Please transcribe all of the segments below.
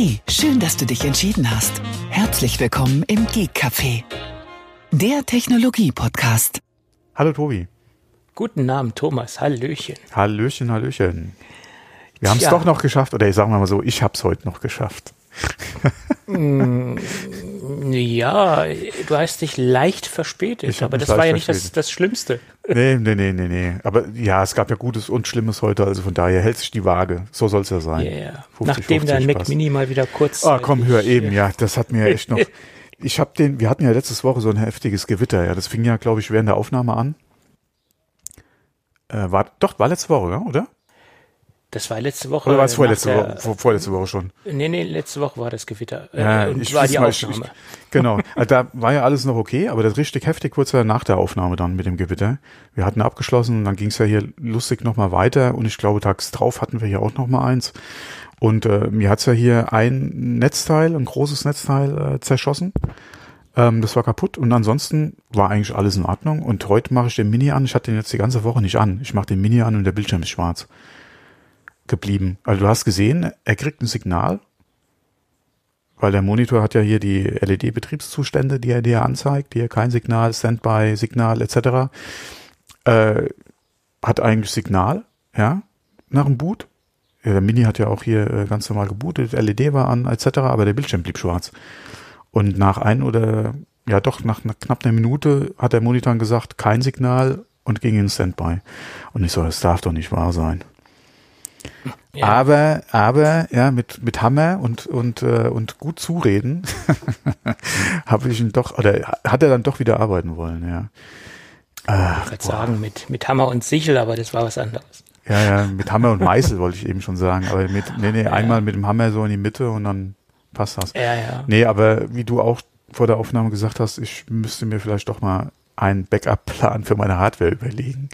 Hey, schön, dass du dich entschieden hast. Herzlich willkommen im Geek Café, der Technologie-Podcast. Hallo Tobi. Guten Abend, Thomas. Hallöchen. Hallöchen, Hallöchen. Wir haben es doch noch geschafft, oder ich sage mal so, ich habe es heute noch geschafft. Ja, du hast dich leicht verspätet, aber das war ja nicht das, das Schlimmste. Nee, nee, nee, nee, nee. Aber ja, es gab ja Gutes und Schlimmes heute, also von daher hält sich die Waage. So soll es ja sein. Ja. 50, Nachdem dein 50 Mac passt. Mini mal wieder kurz. Ah, komm, hör eben, ja, das hat mir echt noch. Ich habe den, wir hatten ja letztes Woche so ein heftiges Gewitter, ja, das fing ja, glaube ich, während der Aufnahme an. Äh, war, doch, war letzte Woche, oder? Das war letzte Woche. Oder war es vorletzte Woche, vor, vorletzte Woche schon? Nee, nee, letzte Woche war das Gewitter. Äh, Ja, und ich war die mal, Aufnahme. Ich, genau. Also da war ja alles noch okay, aber das richtig heftig wurde es ja nach der Aufnahme dann mit dem Gewitter. Wir hatten abgeschlossen und dann ging es ja hier lustig nochmal weiter und ich glaube, tags drauf hatten wir hier auch nochmal eins. Und äh, mir hat's ja hier ein Netzteil, ein großes Netzteil äh, zerschossen. Ähm, das war kaputt und ansonsten war eigentlich alles in Ordnung. Und heute mache ich den Mini an. Ich hatte den jetzt die ganze Woche nicht an. Ich mache den Mini an und der Bildschirm ist schwarz geblieben. Also du hast gesehen, er kriegt ein Signal, weil der Monitor hat ja hier die LED-Betriebszustände, die er dir anzeigt, hier kein Signal, Standby, Signal etc. Äh, hat eigentlich Signal, ja, nach dem Boot. Ja, der Mini hat ja auch hier äh, ganz normal gebootet, LED war an etc., aber der Bildschirm blieb schwarz. Und nach ein oder ja doch nach, knapp einer Minute hat der Monitor gesagt, kein Signal und ging in Standby. Und ich so, das darf doch nicht wahr sein. Ja. Aber, aber, ja, mit, mit Hammer und, und, äh, und gut zureden habe ich ihn doch, oder hat er dann doch wieder arbeiten wollen, ja. Ich würde sagen, mit, mit Hammer und Sichel, aber das war was anderes. Ja, ja, mit Hammer und Meißel wollte ich eben schon sagen, aber mit, nee, nee, einmal mit dem Hammer so in die Mitte und dann passt das. Ja, ja. Nee, aber wie du auch vor der Aufnahme gesagt hast, ich müsste mir vielleicht doch mal einen Backup-Plan für meine Hardware überlegen.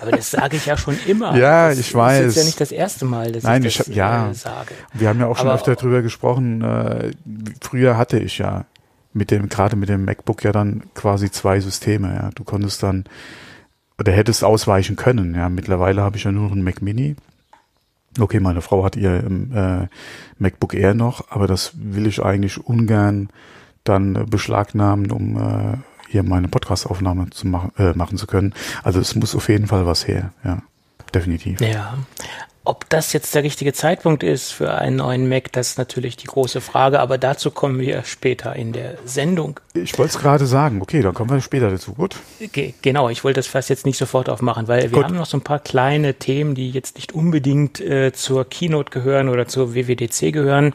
Aber das sage ich ja schon immer. Ja, das ich ist weiß. jetzt ja nicht das erste Mal, dass Nein, ich ich das hab- ja. äh, sage. Wir haben ja auch schon Aber- öfter drüber gesprochen. Äh, früher hatte ich ja mit dem, gerade mit dem MacBook ja dann quasi zwei Systeme. Ja, du konntest dann oder hättest ausweichen können. Ja, mittlerweile habe ich ja nur noch einen Mac Mini. Okay, meine Frau hat ihr ähm, äh, MacBook Air noch, aber das will ich eigentlich ungern dann beschlagnahmen, um äh, hier meine Podcast-Aufnahme zu machen, äh, machen zu können. Also es muss auf jeden Fall was her. Ja, definitiv. Ja. Ob das jetzt der richtige Zeitpunkt ist für einen neuen Mac, das ist natürlich die große Frage, aber dazu kommen wir später in der Sendung. Ich wollte es gerade sagen. Okay, dann kommen wir später dazu. Gut. Ge genau, ich wollte das fast jetzt nicht sofort aufmachen, weil wir Gut. haben noch so ein paar kleine Themen, die jetzt nicht unbedingt äh, zur Keynote gehören oder zur WWDC gehören.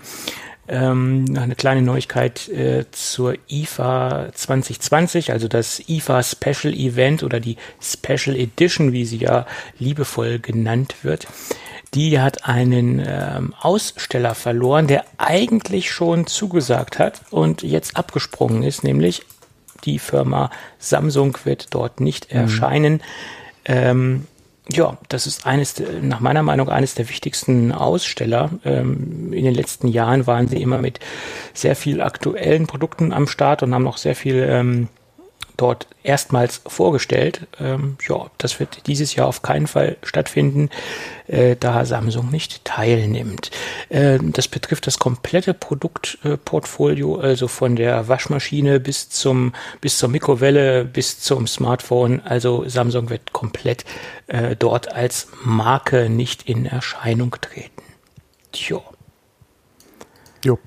Ähm, eine kleine Neuigkeit äh, zur IFA 2020, also das IFA Special Event oder die Special Edition, wie sie ja liebevoll genannt wird. Die hat einen ähm, Aussteller verloren, der eigentlich schon zugesagt hat und jetzt abgesprungen ist, nämlich die Firma Samsung wird dort nicht erscheinen. Ähm, ja, das ist eines, nach meiner Meinung eines der wichtigsten Aussteller. Ähm, in den letzten Jahren waren sie immer mit sehr viel aktuellen Produkten am Start und haben noch sehr viel ähm, dort erstmals vorgestellt. Ähm, ja, das wird dieses Jahr auf keinen Fall stattfinden, äh, da Samsung nicht teilnimmt. Ähm, das betrifft das komplette Produktportfolio, also von der Waschmaschine bis zum bis zur Mikrowelle bis zum Smartphone. Also Samsung wird komplett äh, dort als Marke nicht in Erscheinung treten. Tja. Jo.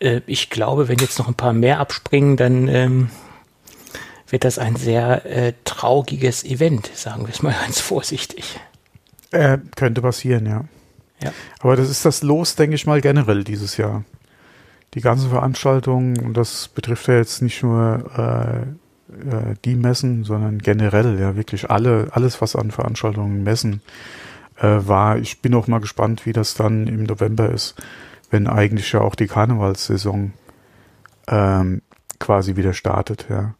Äh, ich glaube, wenn jetzt noch ein paar mehr abspringen, dann ähm, wird das ein sehr äh, trauriges Event, sagen wir es mal ganz vorsichtig. Äh, könnte passieren, ja. Ja. Aber das ist das Los, denke ich mal, generell dieses Jahr. Die ganzen Veranstaltungen, und das betrifft ja jetzt nicht nur äh, äh, die Messen, sondern generell, ja, wirklich alle, alles, was an Veranstaltungen, Messen äh, war. Ich bin auch mal gespannt, wie das dann im November ist, wenn eigentlich ja auch die Karnevalssaison ähm, quasi wieder startet, ja.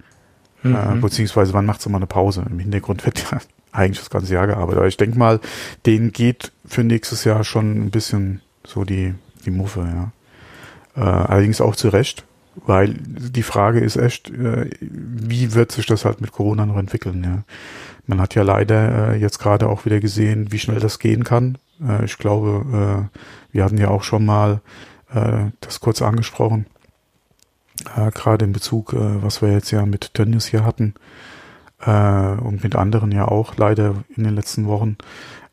Äh, beziehungsweise wann macht es immer eine Pause? Im Hintergrund wird ja eigentlich das ganze Jahr gearbeitet. Aber ich denke mal, denen geht für nächstes Jahr schon ein bisschen so die, die Muffe, ja. Äh, allerdings auch zu Recht, weil die Frage ist echt, äh, wie wird sich das halt mit Corona noch entwickeln, ja. Man hat ja leider äh, jetzt gerade auch wieder gesehen, wie schnell das gehen kann. Äh, ich glaube, äh, wir hatten ja auch schon mal äh, das kurz angesprochen. Äh, Gerade in Bezug, äh, was wir jetzt ja mit Tönnies hier hatten äh, und mit anderen ja auch leider in den letzten Wochen.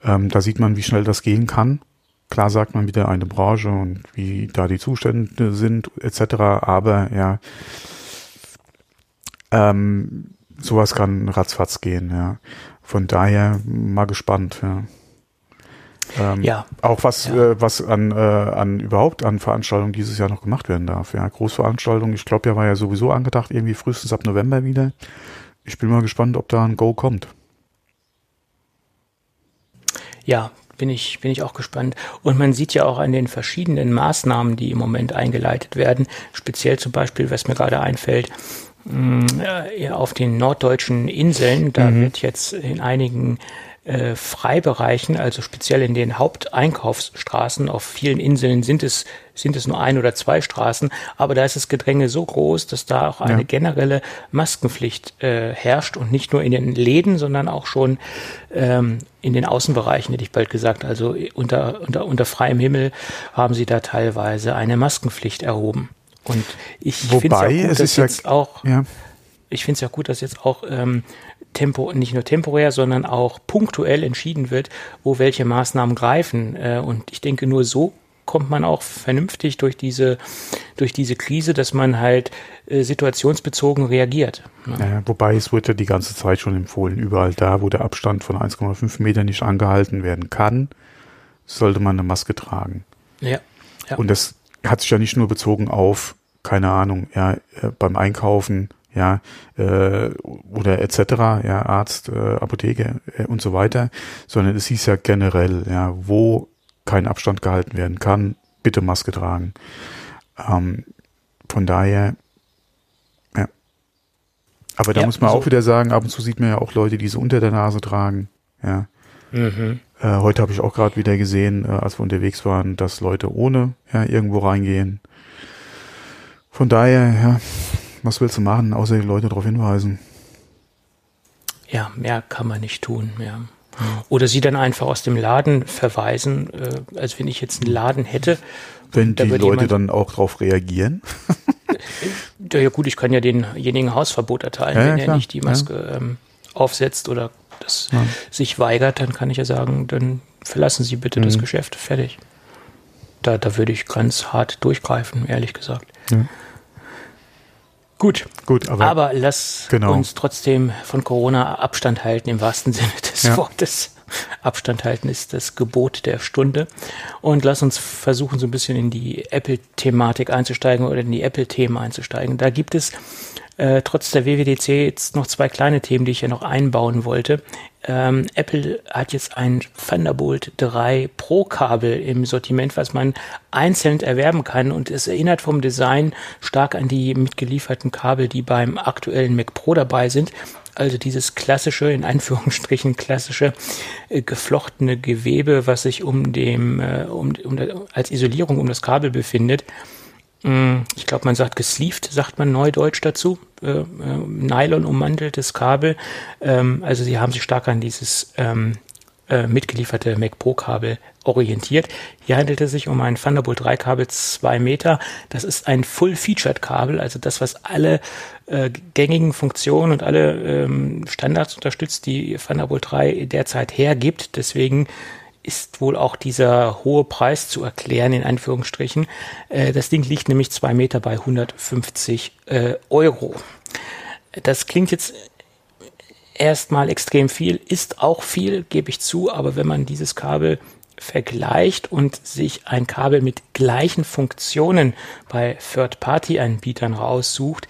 Ähm, da sieht man, wie schnell das gehen kann. Klar sagt man wieder eine Branche und wie da die Zustände sind etc. Aber ja, ähm, sowas kann ratzfatz gehen. Ja. Von daher mal gespannt. Ja. Ähm, ja. Auch was, ja. äh, was an, äh, an überhaupt an Veranstaltungen dieses Jahr noch gemacht werden darf. Ja, Großveranstaltungen, ich glaube, ja war ja sowieso angedacht, irgendwie frühestens ab November wieder. Ich bin mal gespannt, ob da ein Go kommt. Ja, bin ich, bin ich auch gespannt. Und man sieht ja auch an den verschiedenen Maßnahmen, die im Moment eingeleitet werden, speziell zum Beispiel, was mir gerade einfällt, mm, auf den norddeutschen Inseln, da mhm. wird jetzt in einigen äh, Freibereichen, also speziell in den Haupteinkaufsstraßen. Auf vielen Inseln sind es, sind es nur ein oder zwei Straßen, aber da ist das Gedränge so groß, dass da auch eine ja. generelle Maskenpflicht äh, herrscht und nicht nur in den Läden, sondern auch schon ähm, in den Außenbereichen, hätte ich bald gesagt. Also unter, unter, unter freiem Himmel haben sie da teilweise eine Maskenpflicht erhoben. Und ich finde es ja gut, dass jetzt ja, auch, ja. ich finde es ja gut, dass jetzt auch ähm, tempo, nicht nur temporär, sondern auch punktuell entschieden wird, wo welche Maßnahmen greifen. Äh, und ich denke, nur so kommt man auch vernünftig durch diese, durch diese Krise, dass man halt äh, situationsbezogen reagiert. Ja, wobei es wird ja die ganze Zeit schon empfohlen, überall da, wo der Abstand von 1,5 Meter nicht angehalten werden kann, sollte man eine Maske tragen. Ja. ja. Und das hat sich ja nicht nur bezogen auf, keine Ahnung, ja, äh, beim Einkaufen ja, äh, oder etc., ja, Arzt, äh, Apotheke äh, und so weiter, sondern es hieß ja generell, ja, wo kein Abstand gehalten werden kann, bitte Maske tragen. Ähm, von daher, ja. Aber da ja, muss man so. auch wieder sagen, ab und zu sieht man ja auch Leute, die so unter der Nase tragen, ja. Mhm. Äh, heute habe ich auch gerade wieder gesehen, äh, als wir unterwegs waren, dass Leute ohne ja, irgendwo reingehen. Von daher, ja, was willst du machen, außer die Leute darauf hinweisen? Ja, mehr kann man nicht tun, ja. Oder sie dann einfach aus dem Laden verweisen, äh, als wenn ich jetzt einen Laden hätte. Wenn die Leute dann auch darauf reagieren? ja, ja, gut, ich kann ja denjenigen Hausverbot erteilen, ja, wenn ja, er nicht die Maske ja. ähm, aufsetzt oder das sich weigert, dann kann ich ja sagen, dann verlassen Sie bitte mhm. das Geschäft, fertig. Da, da würde ich ganz hart durchgreifen, ehrlich gesagt. Gut, gut, aber, aber lass genau. uns trotzdem von Corona Abstand halten im wahrsten Sinne des ja. Wortes. Abstand halten ist das Gebot der Stunde. Und lass uns versuchen, so ein bisschen in die Apple-Thematik einzusteigen oder in die Apple-Themen einzusteigen. Da gibt es äh, trotz der WWDC jetzt noch zwei kleine Themen, die ich ja noch einbauen wollte. Ähm, Apple hat jetzt ein Thunderbolt 3 Pro Kabel im Sortiment, was man einzeln erwerben kann und es erinnert vom Design stark an die mitgelieferten Kabel, die beim aktuellen Mac Pro dabei sind. Also dieses klassische, in Anführungsstrichen klassische, äh, geflochtene Gewebe, was sich um dem, äh, um, um, als Isolierung um das Kabel befindet. Mm, ich glaube, man sagt gesleeved, sagt man neudeutsch dazu. Äh, äh, Nylon ummanteltes Kabel. Ähm, also sie haben sich stark an dieses ähm, äh, mitgelieferte Mac Pro Kabel orientiert. Hier handelt es sich um ein Thunderbolt 3 Kabel 2 Meter. Das ist ein Full-Featured Kabel, also das, was alle äh, gängigen Funktionen und alle ähm, Standards unterstützt, die Thunderbolt 3 derzeit hergibt. Deswegen ist wohl auch dieser hohe Preis zu erklären, in Anführungsstrichen. Äh, das Ding liegt nämlich zwei Meter bei 150 äh, Euro. Das klingt jetzt erstmal extrem viel, ist auch viel, gebe ich zu, aber wenn man dieses Kabel vergleicht und sich ein Kabel mit gleichen Funktionen bei Third-Party-Anbietern raussucht,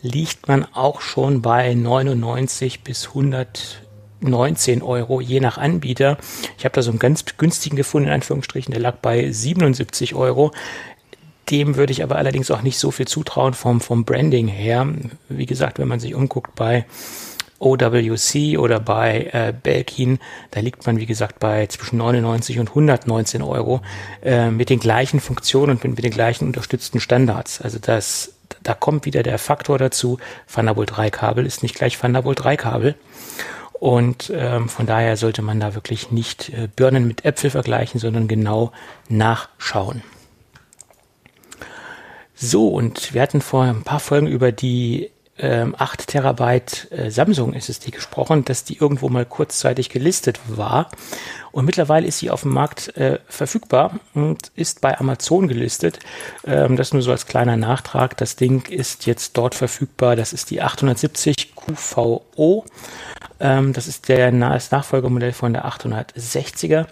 liegt man auch schon bei 99 bis 100 19 Euro, je nach Anbieter. Ich habe da so einen ganz günstigen gefunden, in Anführungsstrichen, der lag bei 77 Euro. Dem würde ich aber allerdings auch nicht so viel zutrauen vom, vom Branding her. Wie gesagt, wenn man sich umguckt bei OWC oder bei äh, Belkin, da liegt man, wie gesagt, bei zwischen 99 und 119 Euro äh, mit den gleichen Funktionen und mit, mit den gleichen unterstützten Standards. Also das, da kommt wieder der Faktor dazu, Thunderbolt 3 Kabel ist nicht gleich Thunderbolt 3 Kabel. Und ähm, von daher sollte man da wirklich nicht äh, Birnen mit Äpfel vergleichen, sondern genau nachschauen. So, und wir hatten vor ein paar Folgen über die ähm, 8 Terabyte äh, Samsung SSD gesprochen, dass die irgendwo mal kurzzeitig gelistet war. Und mittlerweile ist sie auf dem Markt äh, verfügbar und ist bei Amazon gelistet. Ähm, das nur so als kleiner Nachtrag. Das Ding ist jetzt dort verfügbar. Das ist die 870 QVO. Ähm, das ist der, das Nachfolgemodell von der 860er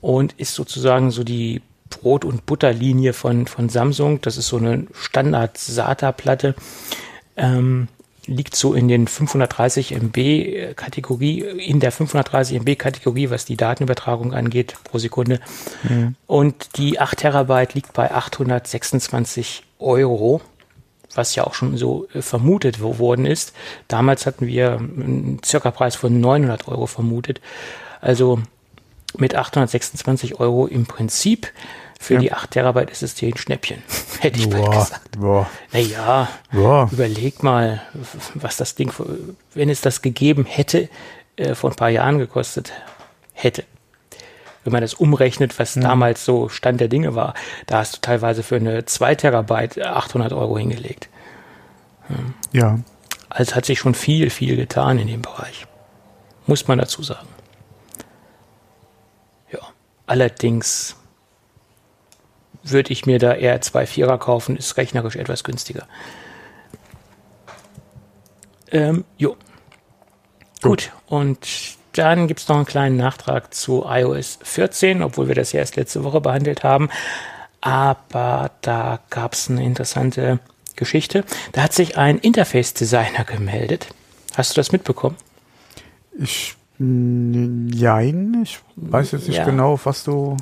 und ist sozusagen so die Brot- und Butterlinie von, von Samsung. Das ist so eine Standard-SATA-Platte. Ähm, liegt so in den 530 MB Kategorie, in der 530 MB Kategorie, was die Datenübertragung angeht pro Sekunde. Mhm. Und die 8 Terabyte liegt bei 826 Euro, was ja auch schon so äh, vermutet worden ist. Damals hatten wir einen circa Preis von 900 Euro vermutet. Also mit 826 Euro im Prinzip für ja. die 8 Terabyte SSD ein Schnäppchen, hätte ich boah, gesagt. Boah. Naja, boah. überleg mal, was das Ding, wenn es das gegeben hätte, äh, vor ein paar Jahren gekostet hätte. Wenn man das umrechnet, was mhm. damals so Stand der Dinge war, da hast du teilweise für eine 2 Terabyte 800 Euro hingelegt. Hm. Ja. Also hat sich schon viel, viel getan in dem Bereich. Muss man dazu sagen. Ja. Allerdings würde ich mir da eher zwei Vierer kaufen, ist rechnerisch etwas günstiger. Ähm, jo. Gut. Gut. Und dann gibt es noch einen kleinen Nachtrag zu iOS 14, obwohl wir das ja erst letzte Woche behandelt haben. Aber da gab es eine interessante Geschichte. Da hat sich ein Interface-Designer gemeldet. Hast du das mitbekommen? Ich, nein, ich weiß jetzt nicht ja. genau, was du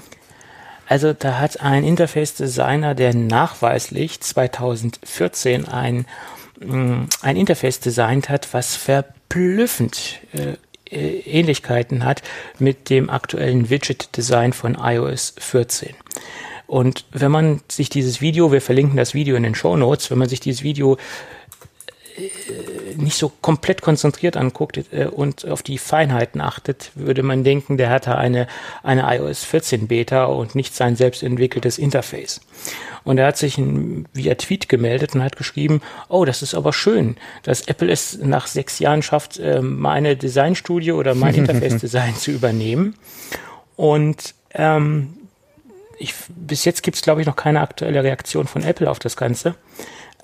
also da hat ein Interface-Designer, der nachweislich 2014 ein, mm, ein Interface designt hat, was verblüffend äh, äh, Ähnlichkeiten hat mit dem aktuellen Widget-Design von iOS 14. Und wenn man sich dieses Video, wir verlinken das Video in den Show Notes, wenn man sich dieses Video nicht so komplett konzentriert anguckt äh, und auf die Feinheiten achtet, würde man denken, der hatte eine, eine iOS 14 Beta und nicht sein selbst entwickeltes Interface. Und er hat sich via Tweet gemeldet und hat geschrieben, oh, das ist aber schön, dass Apple es nach sechs Jahren schafft, äh, meine Designstudio oder mein Interface-Design zu übernehmen. Und ähm, ich, bis jetzt gibt es, glaube ich, noch keine aktuelle Reaktion von Apple auf das Ganze.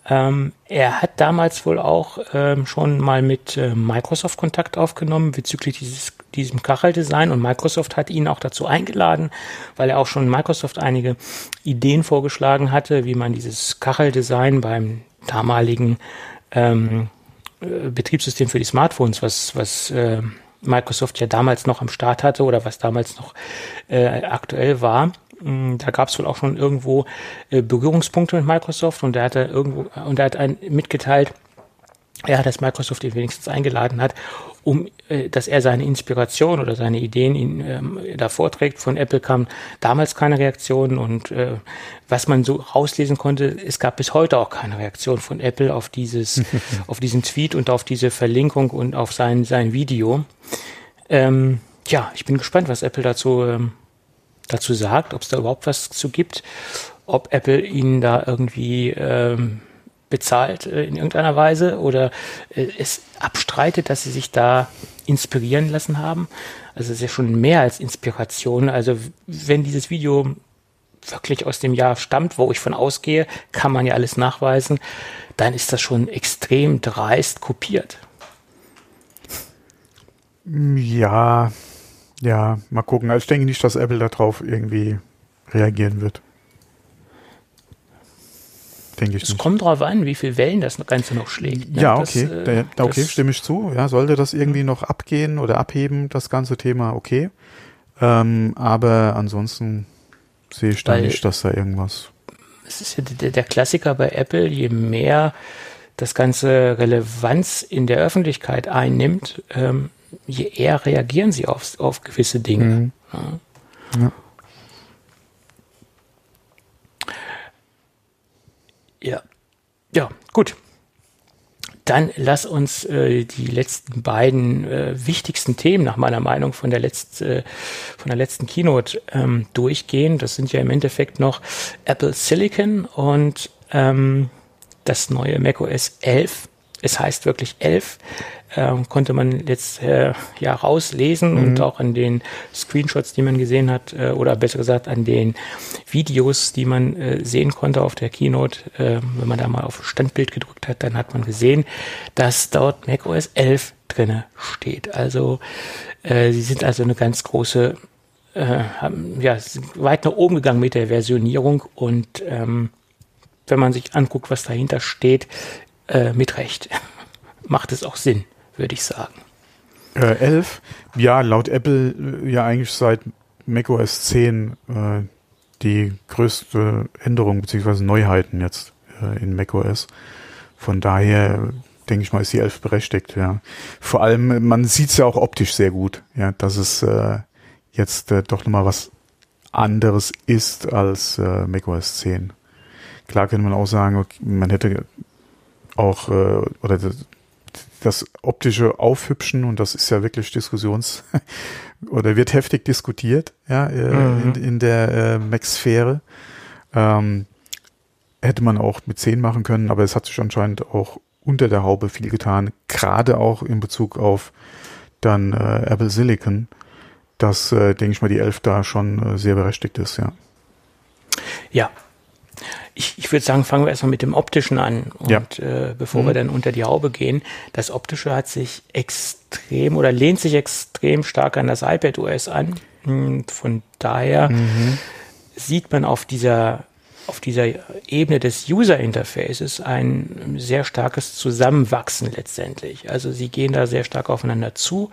Ähm, er hat damals wohl auch ähm, schon mal mit äh, Microsoft Kontakt aufgenommen bezüglich dieses, diesem Kacheldesign. Und Microsoft hat ihn auch dazu eingeladen, weil er auch schon Microsoft einige Ideen vorgeschlagen hatte, wie man dieses Kacheldesign beim damaligen ähm, äh, Betriebssystem für die Smartphones, was, was äh, Microsoft ja damals noch am Start hatte oder was damals noch äh, aktuell war, da gab es wohl auch schon irgendwo äh, Berührungspunkte mit Microsoft und er hat irgendwo und er hat einen mitgeteilt, ja, dass Microsoft ihn wenigstens eingeladen hat, um äh, dass er seine Inspiration oder seine Ideen ihn ähm, da vorträgt. Von Apple kam damals keine Reaktion und äh, was man so rauslesen konnte, es gab bis heute auch keine Reaktion von Apple auf dieses, auf diesen Tweet und auf diese Verlinkung und auf sein sein Video. Ähm, ja, ich bin gespannt, was Apple dazu ähm, dazu sagt, ob es da überhaupt was zu gibt, ob Apple ihnen da irgendwie ähm, bezahlt äh, in irgendeiner Weise oder äh, es abstreitet, dass sie sich da inspirieren lassen haben. Also es ist ja schon mehr als Inspiration. Also wenn dieses Video wirklich aus dem Jahr stammt, wo ich von ausgehe, kann man ja alles nachweisen, dann ist das schon extrem dreist kopiert. Ja, ja, mal gucken. Also ich denke nicht, dass Apple darauf irgendwie reagieren wird. Denke ich es nicht. kommt drauf an, wie viel Wellen das Ganze noch schlägt. Ne? Ja, okay. Das, äh, da, okay, stimme ich zu. Ja, sollte das irgendwie noch abgehen oder abheben, das ganze Thema, okay. Ähm, aber ansonsten sehe ich da nicht, dass da irgendwas. Es ist ja der, der Klassiker bei Apple, je mehr das ganze Relevanz in der Öffentlichkeit einnimmt, ähm, je eher reagieren sie auf, auf gewisse Dinge. Mhm. Ja. ja. Ja. Ja, gut. Dann lass uns äh, die letzten beiden äh, wichtigsten Themen nach meiner Meinung von der, letzt, äh, von der letzten Keynote ähm, durchgehen. Das sind ja im Endeffekt noch Apple Silicon und ähm, das neue macOS 11. Es heißt wirklich 11. Ähm, konnte man jetzt äh, ja rauslesen mhm. und auch an den Screenshots, die man gesehen hat, äh, oder besser gesagt an den Videos, die man äh, sehen konnte auf der Keynote, äh, wenn man da mal auf Standbild gedrückt hat, dann hat man gesehen, dass dort macOS 11 drinne steht. Also äh, sie sind also eine ganz große, äh, haben, ja, weit nach oben gegangen mit der Versionierung und ähm, wenn man sich anguckt, was dahinter steht, äh, mit Recht. Macht es auch Sinn, würde ich sagen. Äh, 11? Ja, laut Apple äh, ja eigentlich seit macOS 10 äh, die größte Änderung bzw. Neuheiten jetzt äh, in macOS. Von daher denke ich mal, ist die 11 berechtigt, ja. Vor allem, man sieht es ja auch optisch sehr gut, ja, dass es äh, jetzt äh, doch nochmal was anderes ist als äh, macOS 10. Klar könnte man auch sagen, okay, man hätte auch, äh, oder das, das optische Aufhübschen, und das ist ja wirklich Diskussions- oder wird heftig diskutiert, ja, äh, mhm. in, in der äh, Mac-Sphäre. Ähm, hätte man auch mit 10 machen können, aber es hat sich anscheinend auch unter der Haube viel getan, gerade auch in Bezug auf dann äh, Apple Silicon, dass, äh, denke ich mal, die 11 da schon äh, sehr berechtigt ist, ja. Ja. Ich, ich würde sagen, fangen wir erstmal mit dem Optischen an. Und ja. äh, bevor mhm. wir dann unter die Haube gehen, das Optische hat sich extrem oder lehnt sich extrem stark an das iPad OS an. Und von daher mhm. sieht man auf dieser auf dieser Ebene des User Interfaces ein sehr starkes Zusammenwachsen letztendlich. Also sie gehen da sehr stark aufeinander zu.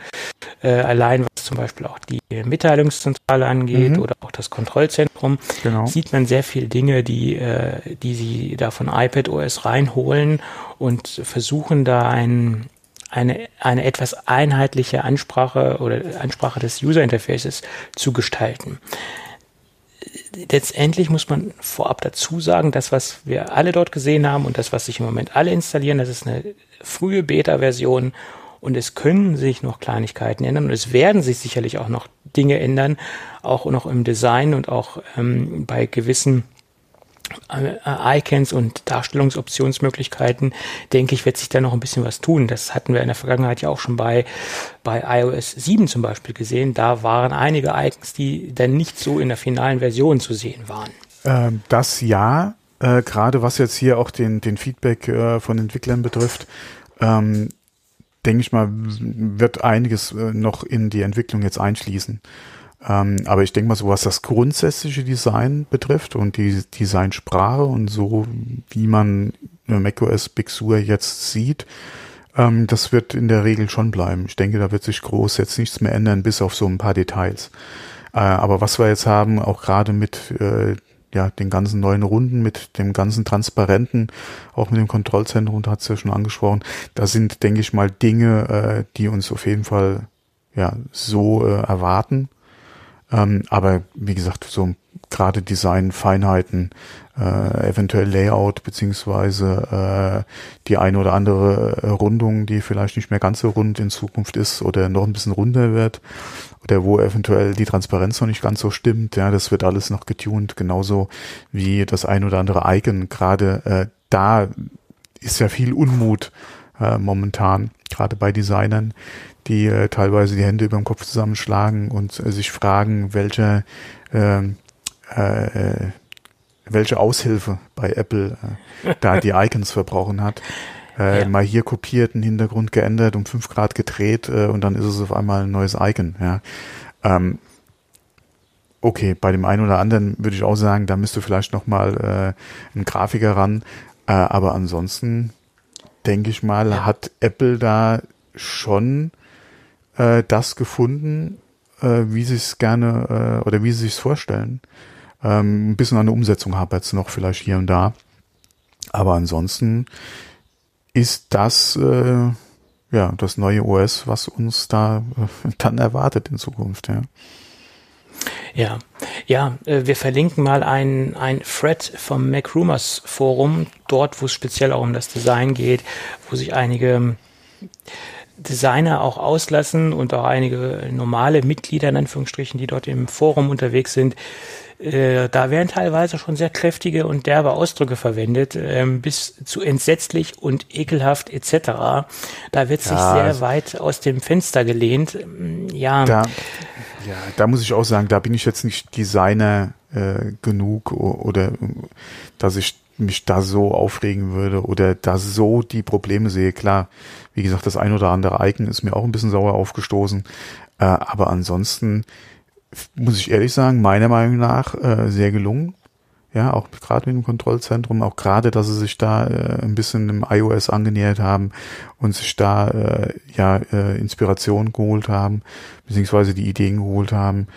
Äh, allein was zum Beispiel auch die Mitteilungszentrale angeht mhm. oder auch das Kontrollzentrum, genau. sieht man sehr viele Dinge, die, äh, die sie da von iPad OS reinholen und versuchen da ein, eine, eine etwas einheitliche Ansprache oder Ansprache des User Interfaces zu gestalten letztendlich muss man vorab dazu sagen, das, was wir alle dort gesehen haben und das, was sich im Moment alle installieren, das ist eine frühe Beta-Version und es können sich noch Kleinigkeiten ändern und es werden sich sicherlich auch noch Dinge ändern, auch noch im Design und auch ähm, bei gewissen Icons und Darstellungsoptionsmöglichkeiten, denke ich, wird sich da noch ein bisschen was tun. Das hatten wir in der Vergangenheit ja auch schon bei, bei iOS 7 zum Beispiel gesehen. Da waren einige Icons, die dann nicht so in der finalen Version zu sehen waren. Ähm, das ja, äh, gerade was jetzt hier auch den, den Feedback äh, von Entwicklern betrifft, ähm, denke ich mal, wird einiges äh, noch in die Entwicklung jetzt einschließen. Ähm, aber ich denke mal, so was das grundsätzliche Design betrifft und die Designsprache und so, wie man macOS Big Sur jetzt sieht, ähm, das wird in der Regel schon bleiben. Ich denke, da wird sich groß jetzt nichts mehr ändern, bis auf so ein paar Details. Äh, aber was wir jetzt haben, auch gerade mit äh, ja, den ganzen neuen Runden, mit dem ganzen Transparenten, auch mit dem Kontrollzentrum, da hat es ja schon angesprochen, da sind, denke ich mal, Dinge, äh, die uns auf jeden Fall ja so äh, erwarten. Ähm, aber wie gesagt, so gerade Design-Feinheiten, äh, eventuell Layout beziehungsweise äh, die eine oder andere äh, Rundung, die vielleicht nicht mehr ganz so rund in Zukunft ist oder noch ein bisschen runder wird oder wo eventuell die Transparenz noch nicht ganz so stimmt, ja, das wird alles noch getuned, genauso wie das ein oder andere Icon. Gerade äh, da ist ja viel Unmut äh, momentan, gerade bei Designern, die äh, teilweise die Hände über dem Kopf zusammenschlagen und äh, sich fragen, welche ähm, äh, äh, welche Aushilfe bei Apple äh, da die Icons verbrochen hat. Äh, ja. Mal hier kopiert, einen Hintergrund geändert, um fünf Grad gedreht äh, und dann ist es auf einmal ein neues Icon. Ja. Ähm, okay, bei dem einen oder anderen würde ich auch sagen, da müsste vielleicht noch mal äh, ein Grafiker ran. Äh, aber ansonsten denke ich mal, ja. hat Apple da schon äh, das gefunden, äh, wie sie es gerne äh, oder wie sie sich vorstellen. Ähm, ein bisschen an der Umsetzung hapert es noch vielleicht hier und da. Aber ansonsten ist das äh, ja das neue OS, was uns da äh, dann erwartet in Zukunft, ja. Ja, ja, äh, wir verlinken mal ein, ein Thread vom Mac Rumors Forum, dort, wo es speziell auch um das Design geht, wo sich einige Designer auch auslassen und auch einige normale Mitglieder in Anführungsstrichen, die dort im Forum unterwegs sind, äh, da werden teilweise schon sehr kräftige und derbe Ausdrücke verwendet, ähm, bis zu entsetzlich und ekelhaft etc. Da wird sich ja, sehr weit aus dem Fenster gelehnt. Ja. Da, ja, da muss ich auch sagen, da bin ich jetzt nicht Designer äh, genug oder dass ich mich da so aufregen würde oder da so die Probleme sehe. Klar, wie gesagt, das ein oder andere Icon ist mir auch ein bisschen sauer aufgestoßen. Äh, aber ansonsten muss ich ehrlich sagen, meiner Meinung nach äh, sehr gelungen. Ja, auch gerade mit dem Kontrollzentrum, auch gerade, dass sie sich da äh, ein bisschen im iOS angenähert haben und sich da äh, ja äh, Inspiration geholt haben, beziehungsweise die Ideen geholt haben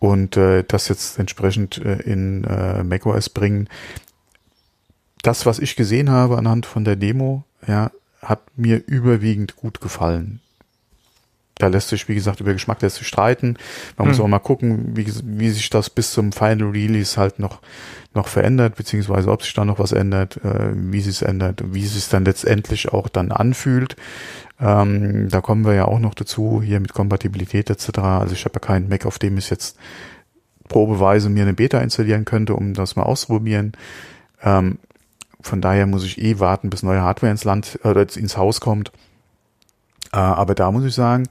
und äh, das jetzt entsprechend äh, in äh, macOS bringen. Das, was ich gesehen habe anhand von der Demo, ja, hat mir überwiegend gut gefallen da lässt sich, wie gesagt, über Geschmack lässt sich streiten. Man mhm. muss hm. auch mal gucken, wie, wie sich das bis zum Final Release halt noch, noch verändert, beziehungsweise ob sich da noch was ändert, äh, wie sich es ändert, wie sich es dann letztendlich auch dann anfühlt. Ähm, da kommen wir ja auch noch dazu, hier mit Kompatibilität etc. Also ich habe ja keinen Mac, auf dem ich jetzt probeweise mir eine Beta installieren könnte, um das mal auszuprobieren. Ähm, von daher muss ich eh warten, bis neue Hardware ins Land oder äh, ins Haus kommt. Äh, aber da muss ich sagen,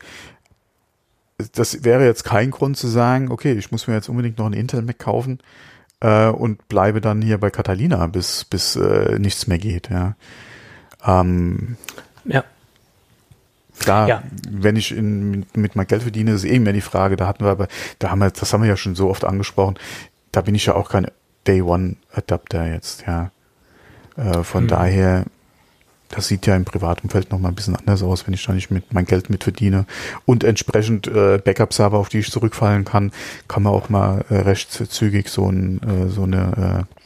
das wäre jetzt kein Grund zu sagen, okay, ich muss mir jetzt unbedingt noch einen Intel Mac kaufen äh, und bleibe dann hier bei Catalina, bis, bis äh, nichts mehr geht. Ja. Ähm, ja. Klar, ja. wenn ich in, mit, mit mein Geld verdiene, ist eh mehr die Frage. Da hatten wir aber, da haben wir, das haben wir ja schon so oft angesprochen. Da bin ich ja auch kein Day One Adapter jetzt, ja. Äh, von hm. daher das sieht ja im Privatumfeld noch mal ein bisschen anders aus, wenn ich da nicht mit mein Geld mit verdiene und entsprechend äh, Backup-Server, auf die ich zurückfallen kann, kann man auch mal äh, recht zügig so ein äh, so eine äh,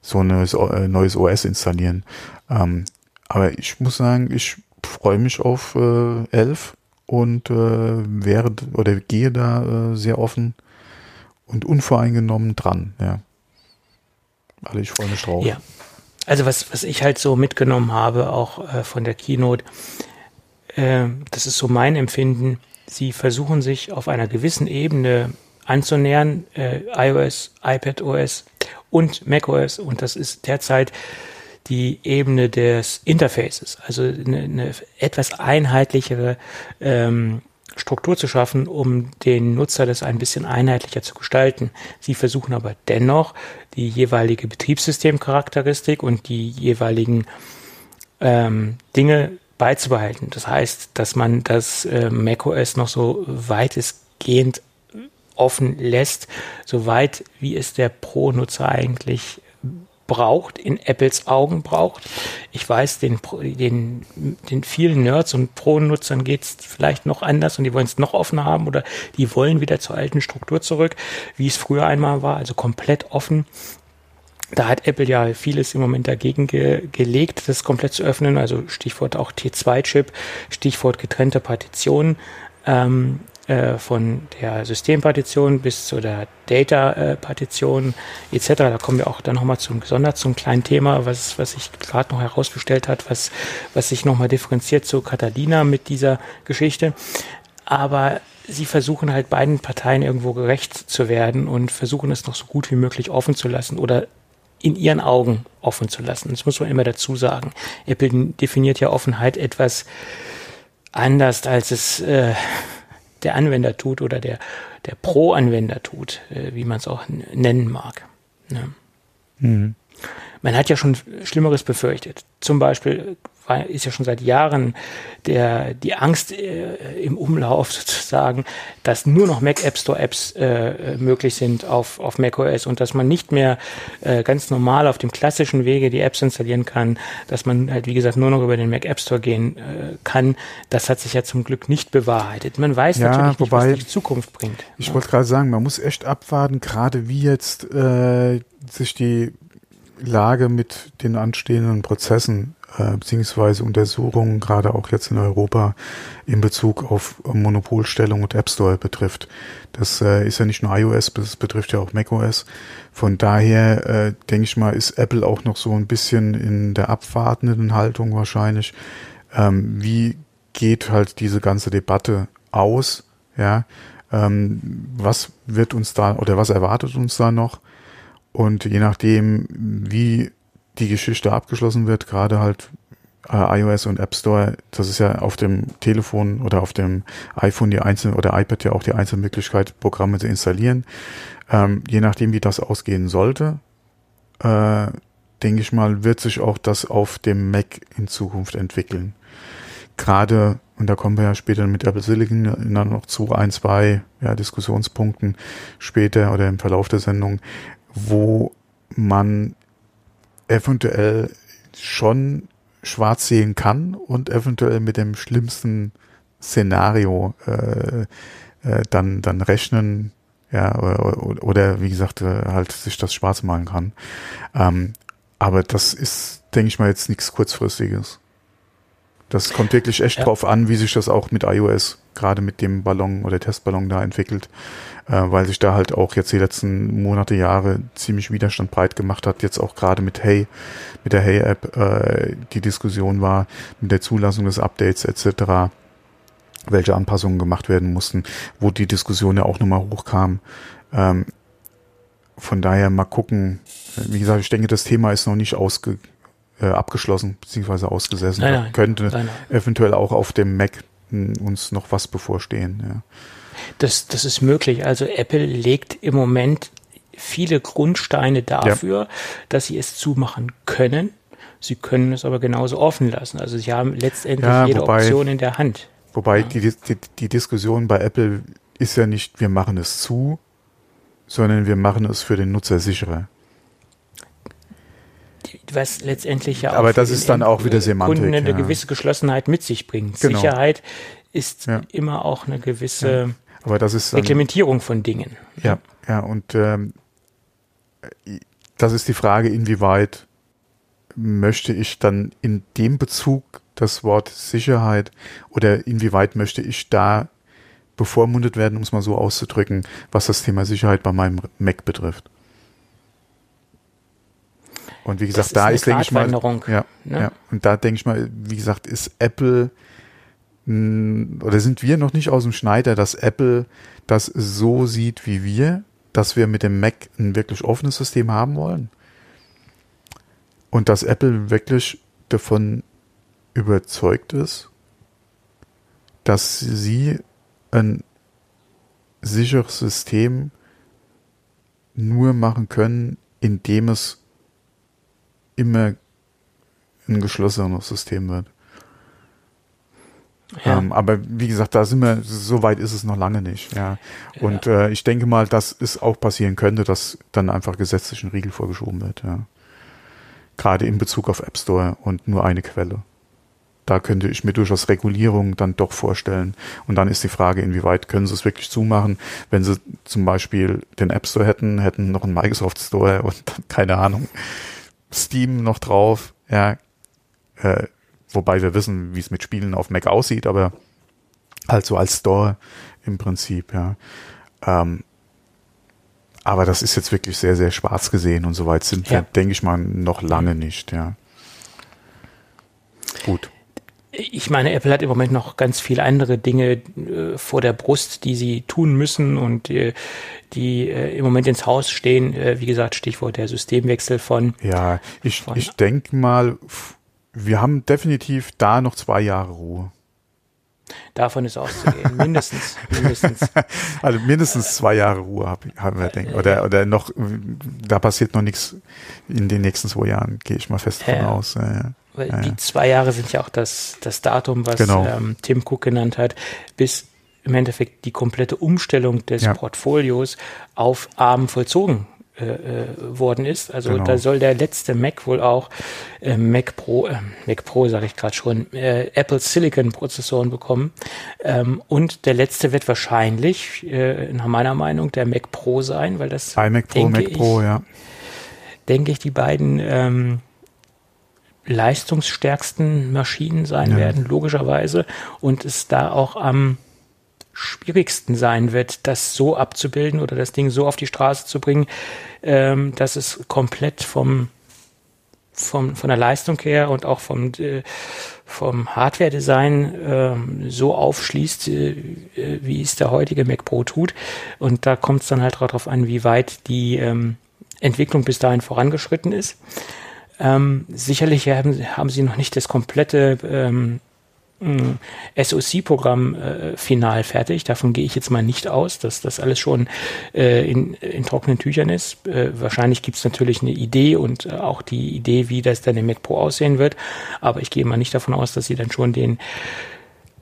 so eine äh, neues OS installieren. Ähm, aber ich muss sagen, ich freue mich auf äh, 11 und äh, wäre oder gehe da äh, sehr offen und unvoreingenommen dran. Ja, also ich freue mich drauf. Ja. Also was, was ich halt so mitgenommen habe, auch äh, von der Keynote, äh, das ist so mein Empfinden, sie versuchen sich auf einer gewissen Ebene anzunähern, äh, iOS, iPadOS und macOS und das ist derzeit die Ebene des Interfaces, also eine, eine etwas einheitlichere ähm, Struktur zu schaffen, um den Nutzer das ein bisschen einheitlicher zu gestalten. Sie versuchen aber dennoch die jeweilige Betriebssystemcharakteristik und die jeweiligen ähm, Dinge beizubehalten. Das heißt, dass man das äh, macOS noch so weitestgehend offen lässt, soweit wie es der Pro-Nutzer eigentlich braucht, in Apples Augen braucht. Ich weiß, den, den, den vielen Nerds und Pro-Nutzern geht es vielleicht noch anders und die wollen es noch offener haben oder die wollen wieder zur alten Struktur zurück, wie es früher einmal war, also komplett offen. Da hat Apple ja vieles im Moment dagegen ge gelegt, das komplett zu öffnen. Also Stichwort auch T2-Chip, Stichwort getrennte Partitionen. Ähm, äh, von der Systempartition bis zu der Data-Partition etc. Da kommen wir auch dann nochmal zum gesondert zum kleinen Thema, was, was sich gerade noch herausgestellt hat, was, was sich nochmal differenziert zu Catalina mit dieser Geschichte. Aber sie versuchen halt beiden Parteien irgendwo gerecht zu werden und versuchen es noch so gut wie möglich offen zu lassen oder in ihren Augen offen zu lassen. Das muss man immer dazu sagen. Apple definiert ja Offenheit etwas anders, als es äh, der Anwender tut oder der, der Pro-Anwender tut, äh, wie man es auch nennen mag. Ne? Mhm. Man hat ja schon Schlimmeres befürchtet. Zum Beispiel war, ist ja schon seit Jahren der, die Angst äh, im Umlauf sozusagen, dass nur noch Mac App Store Apps äh, möglich sind auf, auf macOS und dass man nicht mehr äh, ganz normal auf dem klassischen Wege die Apps installieren kann, dass man halt wie gesagt nur noch über den Mac App Store gehen äh, kann. Das hat sich ja zum Glück nicht bewahrheitet. Man weiß ja, natürlich nicht, was die Zukunft bringt. Ich ja. wollte gerade sagen, man muss echt abwarten, gerade wie jetzt äh, sich die Lage mit den anstehenden Prozessen äh, beziehungsweise Untersuchungen, gerade auch jetzt in Europa, in Bezug auf Monopolstellung und App Store betrifft. Das äh, ist ja nicht nur iOS, das betrifft ja auch macOS. Von daher äh, denke ich mal, ist Apple auch noch so ein bisschen in der abwartenden Haltung wahrscheinlich. Ähm, wie geht halt diese ganze Debatte aus? Ja, ähm, was wird uns da oder was erwartet uns da noch? Und je nachdem, wie die Geschichte abgeschlossen wird, gerade halt äh, iOS und App Store, das ist ja auf dem Telefon oder auf dem iPhone die einzelnen oder iPad ja auch die einzelne Möglichkeit, Programme zu installieren. Ähm, je nachdem, wie das ausgehen sollte, äh, denke ich mal, wird sich auch das auf dem Mac in Zukunft entwickeln. Gerade, und da kommen wir ja später mit Apple Silicon dann noch zu ein, zwei ja, Diskussionspunkten später oder im Verlauf der Sendung, wo man eventuell schon schwarz sehen kann und eventuell mit dem schlimmsten Szenario äh, äh, dann, dann rechnen, ja, oder, oder wie gesagt, äh, halt sich das schwarz malen kann. Ähm, aber das ist, denke ich mal, jetzt nichts kurzfristiges. Das kommt wirklich echt ja. drauf an, wie sich das auch mit iOS, gerade mit dem Ballon oder Testballon da entwickelt, äh, weil sich da halt auch jetzt die letzten Monate, Jahre ziemlich Widerstand breit gemacht hat. Jetzt auch gerade mit Hey, mit der Hey-App, äh, die Diskussion war mit der Zulassung des Updates etc., welche Anpassungen gemacht werden mussten, wo die Diskussion ja auch nochmal hochkam. Ähm, von daher mal gucken. Wie gesagt, ich denke, das Thema ist noch nicht ausge äh, abgeschlossen beziehungsweise ausgesessen. Nein, nein, könnte nein, eventuell auch auf dem Mac uns noch was bevorstehen. Ja. Das, das ist möglich. Also Apple legt im Moment viele Grundsteine dafür, ja. dass sie es zumachen können. Sie können es aber genauso offen lassen. Also sie haben letztendlich ja, jede wobei, Option in der Hand. Wobei die, die, die Diskussion bei Apple ist ja nicht, wir machen es zu, sondern wir machen es für den Nutzer sicherer was letztendlich ja auch aber das ist dann auch wieder Semantik, Kunden eine ja. gewisse Geschlossenheit mit sich bringt. Genau. Sicherheit ist ja. immer auch eine gewisse aber das ist Reglementierung von Dingen. Ja, ja und ähm, das ist die Frage, inwieweit möchte ich dann in dem Bezug das Wort Sicherheit oder inwieweit möchte ich da bevormundet werden, um es mal so auszudrücken, was das Thema Sicherheit bei meinem Mac betrifft. Und wie gesagt, da ist, denke ich mal, ja, ne? ja, und da denke ich mal, wie gesagt, ist Apple oder sind wir noch nicht aus dem Schneider, dass Apple das so sieht wie wir, dass wir mit dem Mac ein wirklich offenes System haben wollen? Und dass Apple wirklich davon überzeugt ist, dass sie ein sicheres System nur machen können, indem es immer ein geschlossenes System wird. Ja. Ähm, aber wie gesagt, da sind wir, so weit ist es noch lange nicht. Ja. Und ja. Äh, ich denke mal, dass es auch passieren könnte, dass dann einfach gesetzlich ein Riegel vorgeschoben wird. Ja. Gerade in Bezug auf App Store und nur eine Quelle. Da könnte ich mir durchaus Regulierung dann doch vorstellen. Und dann ist die Frage, inwieweit können sie es wirklich zumachen, wenn sie zum Beispiel den App Store hätten, hätten noch einen Microsoft Store und keine Ahnung, Steam noch drauf, ja, äh, wobei wir wissen, wie es mit Spielen auf Mac aussieht, aber halt so als Store im Prinzip, ja. Ähm, aber das ist jetzt wirklich sehr, sehr schwarz gesehen und soweit sind ja. wir, denke ich mal, noch lange nicht, ja. Gut ich meine, Apple hat im Moment noch ganz viele andere Dinge äh, vor der Brust, die sie tun müssen und äh, die äh, im Moment ins Haus stehen. Äh, wie gesagt, Stichwort der Systemwechsel von. Ja, ich, von ich denke mal, wir haben definitiv da noch zwei Jahre Ruhe. Davon ist auszugehen, mindestens. mindestens. Also mindestens zwei Jahre Ruhe hab, haben wir, denke Oder, oder noch, da passiert noch nichts in den nächsten zwei Jahren, gehe ich mal fest davon ja. aus. Ja, weil ja, die zwei Jahre sind ja auch das, das Datum, was genau. ähm, Tim Cook genannt hat, bis im Endeffekt die komplette Umstellung des ja. Portfolios auf ARM vollzogen äh, äh, worden ist. Also genau. da soll der letzte Mac wohl auch äh, Mac Pro, äh, Mac Pro sage ich gerade schon, äh, Apple Silicon Prozessoren bekommen. Ähm, und der letzte wird wahrscheinlich, äh, nach meiner Meinung, der Mac Pro sein, weil das iMac Pro, Mac ich, Pro, ja. Denke ich, die beiden ähm, leistungsstärksten Maschinen sein ja. werden, logischerweise, und es da auch am schwierigsten sein wird, das so abzubilden oder das Ding so auf die Straße zu bringen, ähm, dass es komplett vom, vom, von der Leistung her und auch vom, äh, vom Hardware-Design äh, so aufschließt, äh, wie es der heutige Mac Pro tut. Und da kommt es dann halt darauf an, wie weit die ähm, Entwicklung bis dahin vorangeschritten ist. Ähm, sicherlich haben, haben sie noch nicht das komplette ähm, SOC-Programm äh, final fertig. Davon gehe ich jetzt mal nicht aus, dass das alles schon äh, in, in trockenen Tüchern ist. Äh, wahrscheinlich gibt es natürlich eine Idee und äh, auch die Idee, wie das dann im Mac Pro aussehen wird. Aber ich gehe mal nicht davon aus, dass sie dann schon den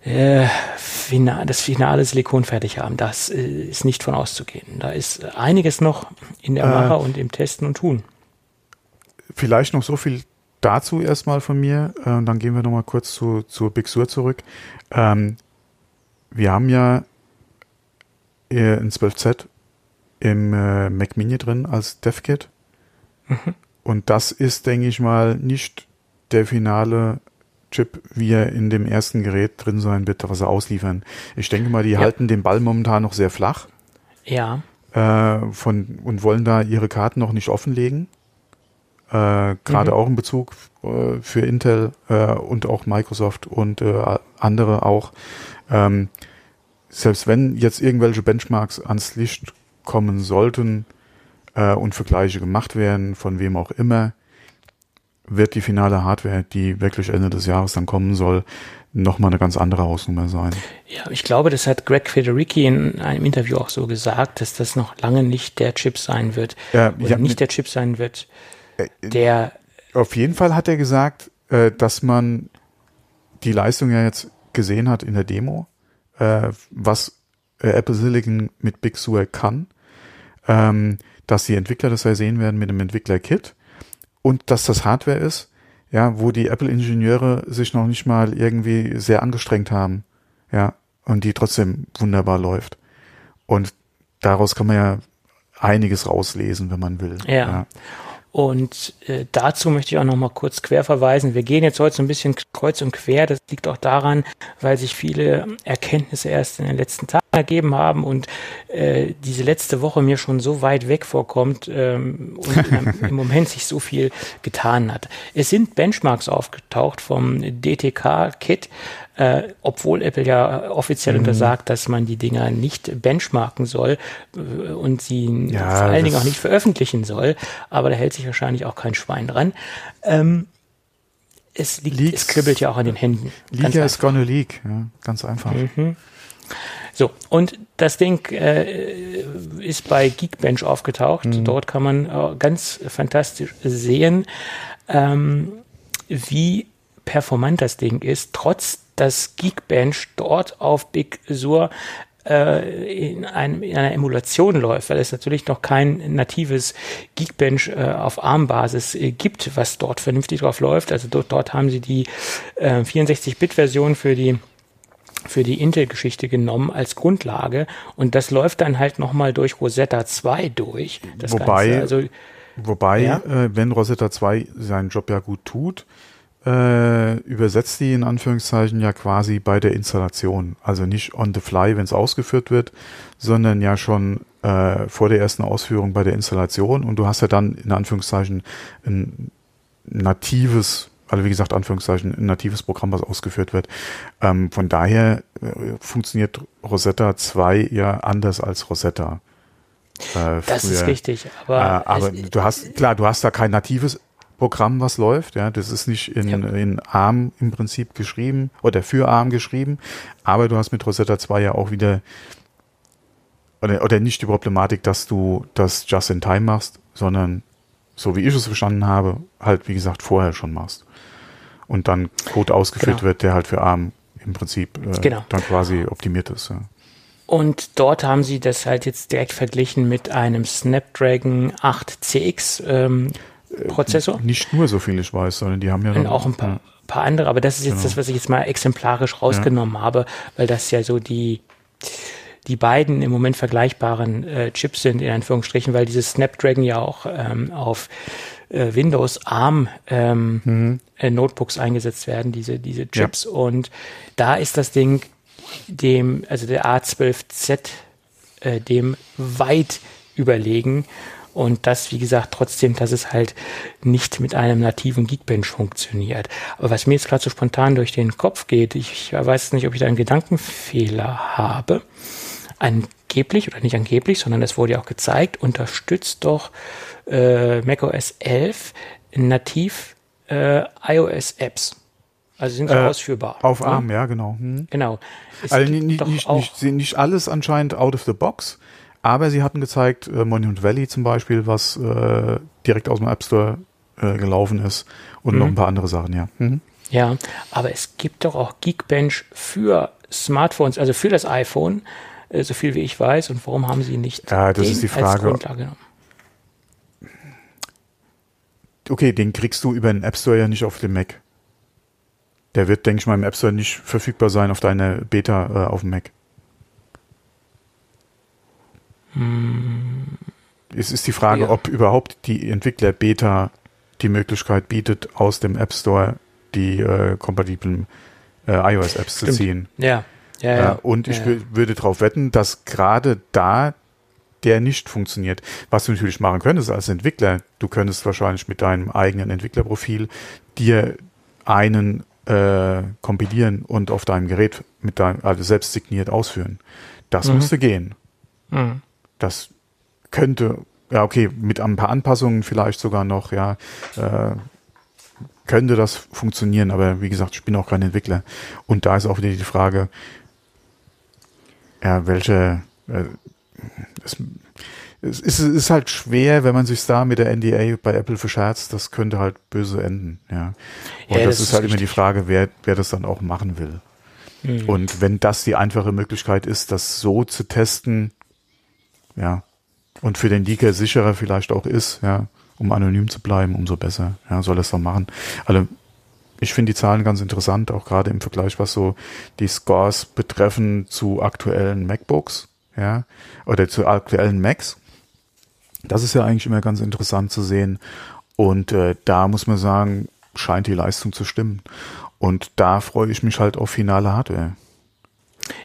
äh, final, das finale Silikon fertig haben. Das äh, ist nicht von auszugehen. Da ist einiges noch in der Mache und im Testen und Tun. Vielleicht noch so viel dazu erstmal von mir. Äh, und dann gehen wir nochmal kurz zu, zur Big Sur zurück. Ähm, wir haben ja äh, ein 12Z im äh, Mac Mini drin als DevKit. Mhm. Und das ist, denke ich mal, nicht der finale Chip, wie er in dem ersten Gerät drin sein wird, was sie ausliefern. Ich denke mal, die ja. halten den Ball momentan noch sehr flach. Ja. Äh, von, und wollen da ihre Karten noch nicht offenlegen äh, gerade mhm. auch in Bezug äh, für Intel äh, und auch Microsoft und äh, andere auch. Ähm, selbst wenn jetzt irgendwelche Benchmarks ans Licht kommen sollten äh, und Vergleiche gemacht werden, von wem auch immer, wird die finale Hardware, die wirklich Ende des Jahres dann kommen soll, nochmal eine ganz andere Hausnummer sein. Ja, ich glaube, das hat Greg Federici in einem Interview auch so gesagt, dass das noch lange nicht der Chip sein wird. Ja, oder nicht der Chip sein wird, der. Auf jeden Fall hat er gesagt, äh, dass man die Leistung ja jetzt gesehen hat in der Demo, äh, was Apple Silicon mit Big Sur kann, ähm, dass die Entwickler das ja sehen werden mit dem Entwickler-Kit und dass das Hardware ist, ja, wo die Apple-Ingenieure sich noch nicht mal irgendwie sehr angestrengt haben, ja, und die trotzdem wunderbar läuft. Und daraus kann man ja einiges rauslesen, wenn man will. Ja. ja. Und äh, dazu möchte ich auch noch mal kurz quer verweisen. Wir gehen jetzt heute so ein bisschen kreuz und quer. Das liegt auch daran, weil sich viele Erkenntnisse erst in den letzten Tagen ergeben haben und äh, diese letzte Woche mir schon so weit weg vorkommt ähm, und im Moment sich so viel getan hat. Es sind Benchmarks aufgetaucht vom DTK-Kit, äh, obwohl Apple ja offiziell mhm. untersagt, dass man die Dinger nicht benchmarken soll äh, und sie ja, vor allen Dingen auch nicht veröffentlichen soll. Aber da hält sich wahrscheinlich auch kein Schwein dran. Ähm, es liegt, Leaks, es kribbelt ja auch an den Händen. Liga ist gonna leak, ja, ganz einfach. Mhm. So, und das Ding äh, ist bei Geekbench aufgetaucht. Mhm. Dort kann man äh, ganz fantastisch sehen, ähm, wie performant das Ding ist, trotz dass Geekbench dort auf Big Sur äh, in, einem, in einer Emulation läuft, weil es natürlich noch kein natives Geekbench äh, auf ARM-Basis äh, gibt, was dort vernünftig drauf läuft. Also dort, dort haben sie die äh, 64-Bit-Version für die für die Intel-Geschichte genommen als Grundlage und das läuft dann halt nochmal durch Rosetta 2 durch. wobei, also, wobei ja? äh, wenn Rosetta 2 seinen Job ja gut tut, äh, übersetzt die in Anführungszeichen ja quasi bei der Installation. Also nicht on the fly, wenn es ausgeführt wird, sondern ja schon äh, vor der ersten Ausführung bei der Installation. Und du hast ja dann in Anführungszeichen ein natives, also wie gesagt, Anführungszeichen, ein natives Programm, was ausgeführt wird. Ähm, von daher äh, funktioniert Rosetta 2 ja anders als Rosetta. Äh, das ist richtig, aber, äh, aber du hast, klar, du hast da kein natives Programm, was läuft. Ja, das ist nicht in, ja. in ARM im Prinzip geschrieben oder für ARM geschrieben, aber du hast mit Rosetta 2 ja auch wieder oder, oder nicht die Problematik, dass du das just in time machst, sondern so wie ich es verstanden habe, halt wie gesagt vorher schon machst und dann Code ausgeführt genau. wird, der halt für ARM im Prinzip äh, genau. dann quasi optimiert ist. Ja. Und dort haben sie das halt jetzt direkt verglichen mit einem Snapdragon 8 CX. Ähm, Prozessor. Nicht nur, so viel ich weiß, sondern die haben ja noch auch ein paar, paar andere, aber das ist jetzt genau. das, was ich jetzt mal exemplarisch rausgenommen ja. habe, weil das ja so die, die beiden im Moment vergleichbaren äh, Chips sind, in Anführungsstrichen, weil dieses Snapdragon ja auch ähm, auf äh, Windows ARM ähm, mhm. äh, Notebooks eingesetzt werden, diese, diese Chips. Ja. Und da ist das Ding dem, also der A12Z, äh, dem weit überlegen. Und das, wie gesagt, trotzdem, dass es halt nicht mit einem nativen Geekbench funktioniert. Aber was mir jetzt gerade so spontan durch den Kopf geht, ich, ich weiß nicht, ob ich da einen Gedankenfehler habe. angeblich oder nicht angeblich, sondern es wurde ja auch gezeigt, unterstützt doch äh, macOS 11 nativ äh, iOS-Apps. Also sind sie äh, ausführbar. Auf ne? ARM, ja, genau. Hm. Genau. Es also nicht, nicht, nicht, nicht, alles anscheinend out of the box, aber sie hatten gezeigt, äh, Monument Valley zum Beispiel, was äh, direkt aus dem App Store äh, gelaufen ist und mhm. noch ein paar andere Sachen, ja. Mhm. Ja, aber es gibt doch auch Geekbench für Smartphones, also für das iPhone, äh, so viel wie ich weiß. Und warum haben sie nicht ja, das ist die Frage. als Grundlage genommen? Okay, den kriegst du über den App Store ja nicht auf dem Mac. Der wird, denke ich mal, im App Store nicht verfügbar sein auf deine Beta äh, auf dem Mac. Hm. Es ist die Frage, ja. ob überhaupt die Entwickler Beta die Möglichkeit bietet, aus dem App Store die äh, kompatiblen äh, iOS-Apps zu ziehen. Ja. Ja, ja. Äh, und ich würde darauf wetten, dass gerade da der nicht funktioniert. Was du natürlich machen könntest als Entwickler, du könntest wahrscheinlich mit deinem eigenen Entwicklerprofil dir einen äh, kompilieren und auf deinem Gerät mit deinem, also selbst signiert ausführen. Das mhm. müsste gehen. Mhm. Das könnte, ja, okay, mit ein paar Anpassungen vielleicht sogar noch, ja, äh, könnte das funktionieren, aber wie gesagt, ich bin auch kein Entwickler. Und da ist auch wieder die Frage, ja, welche, äh, es, es, ist, es ist halt schwer, wenn man sich da mit der NDA bei Apple verscherzt, das könnte halt böse enden, ja. Und ja, das, das, ist halt richtig. immer die Frage, wer, wer das dann auch machen will. Mhm. Und wenn das die einfache Möglichkeit ist, das so zu testen, ja, und für den Leaker sicherer vielleicht auch ist, ja, um anonym zu bleiben, umso besser. Ja, soll es doch machen. Also ich finde die Zahlen ganz interessant, auch gerade im Vergleich, was so die Scores betreffen zu aktuellen MacBooks, ja, oder zu aktuellen Macs. Das ist ja eigentlich immer ganz interessant zu sehen. Und äh, da muss man sagen, scheint die Leistung zu stimmen. Und da freue ich mich halt auf finale Hardware.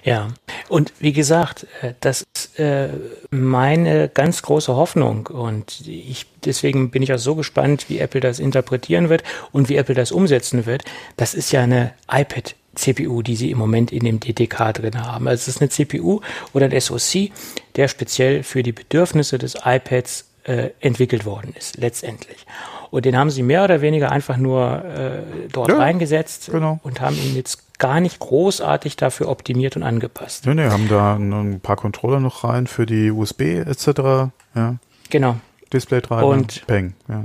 Ja, und wie gesagt, äh, das ist äh, meine ganz große Hoffnung und ich, deswegen bin ich auch so gespannt, wie Apple das interpretieren wird und wie Apple das umsetzen wird. Das ist ja eine iPad CPU, die sie im Moment in dem DTK drin haben. Also es ist eine CPU oder ein SoC, der speziell für die Bedürfnisse des iPads äh, entwickelt worden ist, letztendlich. Und den haben sie mehr oder weniger einfach nur äh, dort ja, reingesetzt genau. und haben ihn jetzt gar nicht großartig dafür optimiert und angepasst. Nee, nee, haben da ein paar Controller noch rein für die USB etc. Ja. Genau. Display-Treiber und Peng, ja.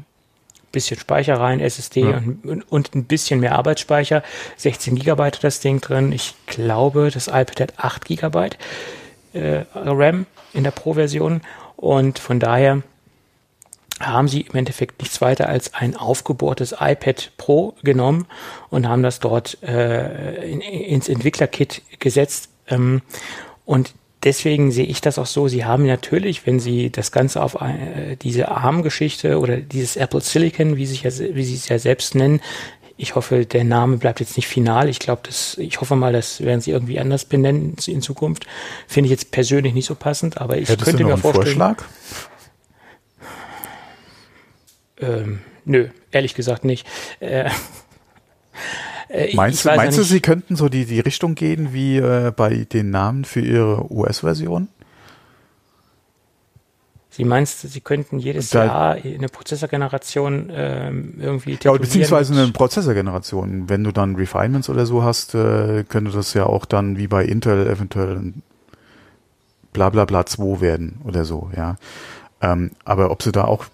Bisschen Speicher rein, SSD ja. und, und, ein bisschen mehr Arbeitsspeicher. 16 Gigabyte das Ding drin. Ich glaube, das iPad hat 8 Gigabyte äh, RAM in der Pro-Version und von daher haben sie im Endeffekt nichts weiter als ein aufgebohrtes iPad Pro genommen und haben das dort äh, in, ins Entwicklerkit gesetzt. Ähm, und deswegen sehe ich das auch so. Sie haben natürlich, wenn Sie das Ganze auf äh, diese ARM-Geschichte oder dieses Apple Silicon, wie, sich ja, wie Sie es ja selbst nennen, ich hoffe, der Name bleibt jetzt nicht final. Ich glaube, das, ich hoffe mal, das werden sie irgendwie anders benennen in Zukunft. Finde ich jetzt persönlich nicht so passend, aber ich Hättest könnte du noch mir vorstellen. Vorschlag? Ähm, nö, ehrlich gesagt nicht. Äh, äh meinst, du, meinst du, sie könnten so die, die Richtung gehen wie äh, bei den Namen für ihre US-Version? Sie meinst, Sie könnten jedes da, Jahr eine Prozessorgeneration ähm, irgendwie Ja, beziehungsweise eine Prozessorgeneration. Wenn du dann Refinements oder so hast, äh, könnte das ja auch dann wie bei Intel eventuell bla bla bla 2 werden oder so, ja. Ähm, aber ob sie da auch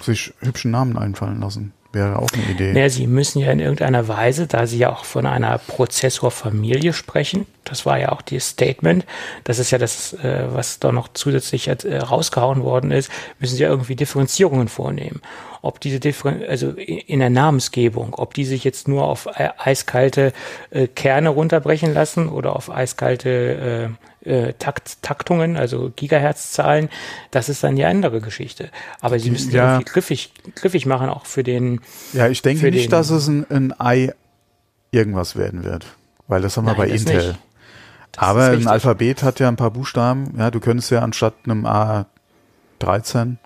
sich hübschen Namen einfallen lassen. Wäre auch eine Idee. Ja, Sie müssen ja in irgendeiner Weise, da Sie ja auch von einer Prozessorfamilie sprechen, das war ja auch das Statement, das ist ja das, äh, was da noch zusätzlich äh, rausgehauen worden ist, müssen Sie ja irgendwie Differenzierungen vornehmen. Ob diese Differen also in der Namensgebung, ob die sich jetzt nur auf äh, eiskalte Kerne runterbrechen lassen oder auf eiskalte äh, Takt, Taktungen, also Gigahertz-Zahlen, das ist dann die andere Geschichte. Aber sie müssen ja irgendwie griffig, griffig machen, auch für den. Ja, ich denke nicht, dass es ein, ein Ei irgendwas werden wird. Weil das haben wir bei Intel. Aber ein Alphabet hat ja ein paar Buchstaben. Ja, du könntest ja anstatt einem A13,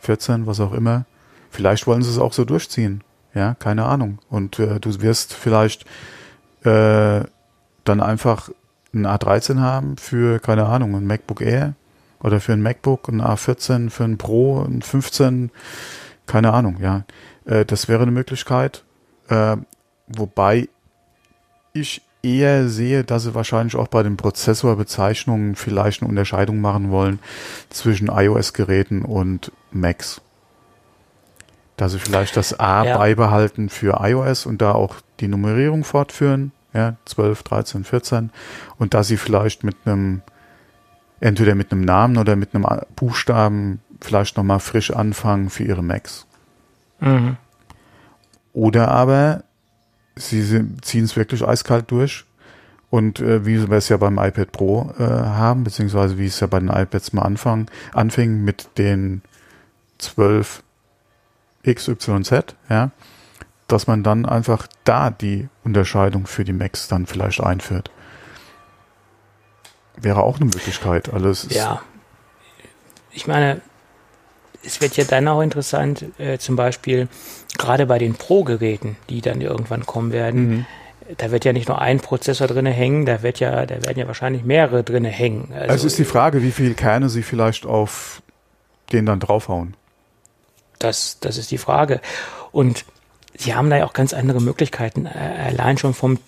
14, was auch immer, vielleicht wollen sie es auch so durchziehen. Ja, keine Ahnung. Und äh, du wirst vielleicht äh, dann einfach ein A13 haben für, keine Ahnung, ein MacBook Air oder für ein MacBook, ein A14, für ein Pro, ein 15, keine Ahnung, ja. Äh, das wäre eine Möglichkeit. Äh, wobei ich eher sehe, dass sie wahrscheinlich auch bei den Prozessorbezeichnungen vielleicht eine Unterscheidung machen wollen zwischen iOS-Geräten und Macs. Dass sie vielleicht das A ja. beibehalten für iOS und da auch die Nummerierung fortführen, ja, 12, 13, 14, und dass sie vielleicht mit einem, entweder mit einem Namen oder mit einem Buchstaben vielleicht nochmal frisch anfangen für ihre Macs. Mhm. Oder aber sie ziehen es wirklich eiskalt durch. Und äh, wie wir es ja beim iPad Pro äh, haben, beziehungsweise wie es ja bei den iPads mal anfangen, anfing mit den 12 XYZ, ja, dass man dann einfach da die Unterscheidung für die Macs dann vielleicht einführt. Wäre auch eine Möglichkeit. Alles ja. Ich meine, es wird ja dann auch interessant, äh, zum Beispiel gerade bei den Pro-Geräten, die dann irgendwann kommen werden. Mhm. Da wird ja nicht nur ein Prozessor drinne hängen, da wird ja, da werden ja wahrscheinlich mehrere drinne hängen. Also, es ist die Frage, wie viele Kerne sie vielleicht auf den dann draufhauen. Das, das ist die Frage. Und sie haben da ja auch ganz andere Möglichkeiten, äh, allein schon vom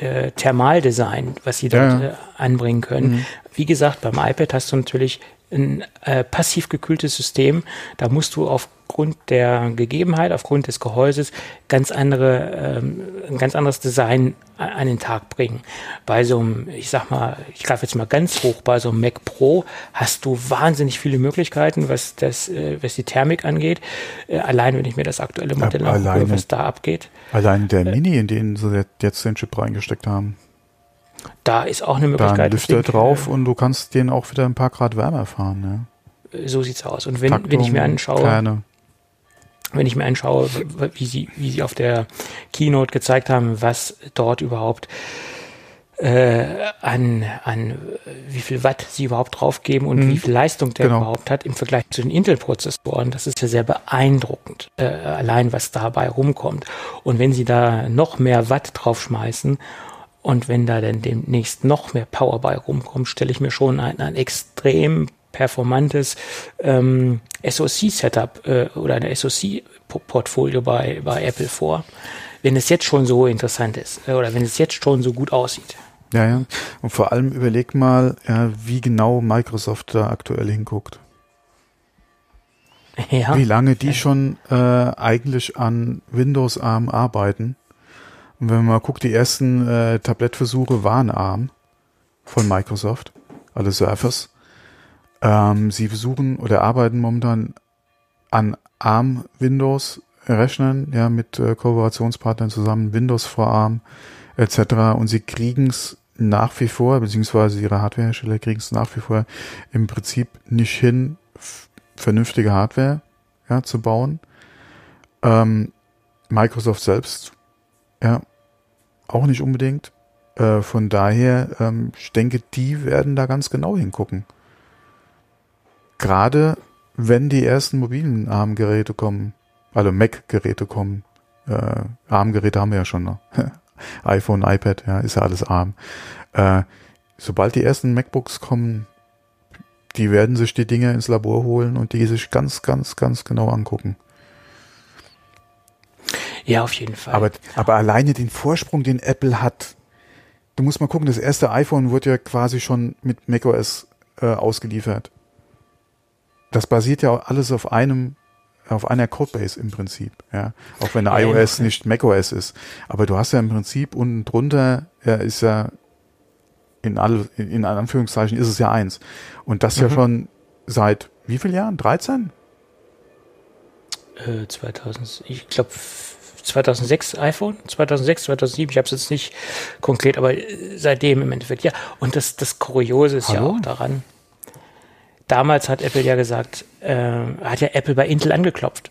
äh, Thermaldesign, was sie dort ja. anbringen können. Mhm. Wie gesagt, beim iPad hast du natürlich ein äh, passiv gekühltes System. Da musst du aufgrund der Gegebenheit, aufgrund des Gehäuses ganz andere, ähm, ein ganz anderes Design an den Tag bringen. Bei so einem, ich sag mal, ich greife jetzt mal ganz hoch, bei so einem Mac Pro hast du wahnsinnig viele Möglichkeiten, was das, äh, was die Thermik angeht. Äh, allein wenn ich mir das aktuelle Modell angucke, was da abgeht. Allein der äh, Mini, in den sie jetzt den Chip reingesteckt haben. Da ist auch eine Möglichkeit. Da ein Lüfter drauf und du kannst den auch wieder ein paar Grad wärmer fahren. Ja. So sieht's aus. Und wenn, Taktung, wenn ich mir anschaue, kleine. Wenn ich mir anschaue, wie sie, wie sie auf der Keynote gezeigt haben, was dort überhaupt äh, an, an wie viel Watt sie überhaupt draufgeben und mhm. wie viel Leistung der genau. überhaupt hat im Vergleich zu den Intel-Prozessoren. Das ist ja sehr beeindruckend, äh, allein was dabei rumkommt. Und wenn sie da noch mehr Watt draufschmeißen und wenn da dann demnächst noch mehr Power bei rumkommt, stelle ich mir schon ein, ein extrem performantes ähm, SoC-Setup äh, oder eine SoC-Portfolio bei, bei Apple vor, wenn es jetzt schon so interessant ist äh, oder wenn es jetzt schon so gut aussieht. Ja, ja. Und vor allem überleg mal, ja, wie genau Microsoft da aktuell hinguckt. Ja. Wie lange die schon äh, eigentlich an Windows ARM arbeiten und wenn man mal guckt, die ersten äh, Tablettversuche waren ARM von Microsoft, alle Surface. Ähm, sie versuchen oder arbeiten momentan an ARM Windows Rechnern, ja, mit äh, Kooperationspartnern zusammen, Windows vor ARM etc. Und sie kriegen es nach wie vor, beziehungsweise ihre Hardwarehersteller kriegen es nach wie vor im Prinzip nicht hin, vernünftige Hardware ja, zu bauen. Ähm, Microsoft selbst ja, auch nicht unbedingt. Äh, von daher, ähm, ich denke, die werden da ganz genau hingucken. Gerade wenn die ersten mobilen ARM-Geräte kommen, also Mac-Geräte kommen. Äh, ARM-Geräte haben wir ja schon noch. iPhone, iPad, ja, ist ja alles ARM. Äh, sobald die ersten MacBooks kommen, die werden sich die Dinge ins Labor holen und die sich ganz, ganz, ganz genau angucken. Ja, auf jeden Fall. Aber, aber alleine den Vorsprung, den Apple hat, du musst mal gucken, das erste iPhone wurde ja quasi schon mit macOS äh, ausgeliefert. Das basiert ja alles auf einem, auf einer Codebase im Prinzip, ja. Auch wenn ja, iOS ja. nicht macOS ist. Aber du hast ja im Prinzip unten drunter, ja, ist ja in alle, in Anführungszeichen ist es ja eins. Und das mhm. ja schon seit wie vielen Jahren? 13? Äh, 2000, ich glaube 2006 iPhone, 2006, 2007, ich habe es jetzt nicht konkret, aber seitdem im Endeffekt, ja. Und das, das Kuriose ist Hallo? ja auch daran, damals hat Apple ja gesagt, äh, hat ja Apple bei Intel angeklopft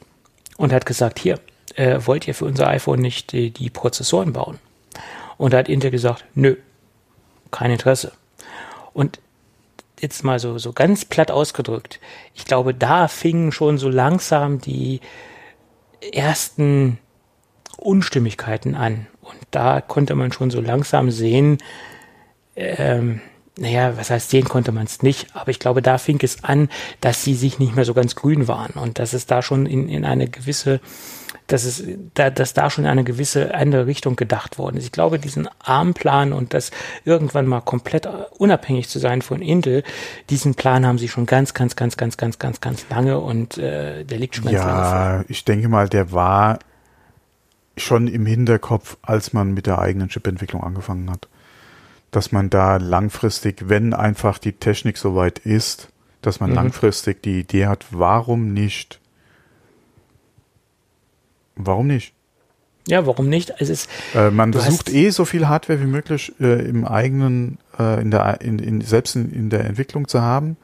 und hat gesagt, hier, äh, wollt ihr für unser iPhone nicht die, die Prozessoren bauen? Und da hat Intel gesagt, nö, kein Interesse. Und jetzt mal so, so ganz platt ausgedrückt, ich glaube, da fingen schon so langsam die ersten Unstimmigkeiten an. Und da konnte man schon so langsam sehen, ähm, naja, was heißt, sehen konnte man es nicht, aber ich glaube, da fing es an, dass sie sich nicht mehr so ganz grün waren und dass es da schon in, in eine gewisse dass es da, dass da schon eine gewisse andere Richtung gedacht worden ist. Ich glaube, diesen ARM-Plan und das irgendwann mal komplett unabhängig zu sein von Intel, diesen Plan haben sie schon ganz, ganz, ganz, ganz, ganz, ganz, ganz lange und äh, der liegt schon ganz ja, lange vor. Ja, ich denke mal, der war schon im Hinterkopf, als man mit der eigenen Chip-Entwicklung angefangen hat. Dass man da langfristig, wenn einfach die Technik soweit ist, dass man mhm. langfristig die Idee hat, warum nicht Warum nicht? Ja, warum nicht? Es ist, äh, man versucht eh so viel Hardware wie möglich äh, im eigenen, äh, in der, in, in, selbst in, in der Entwicklung zu haben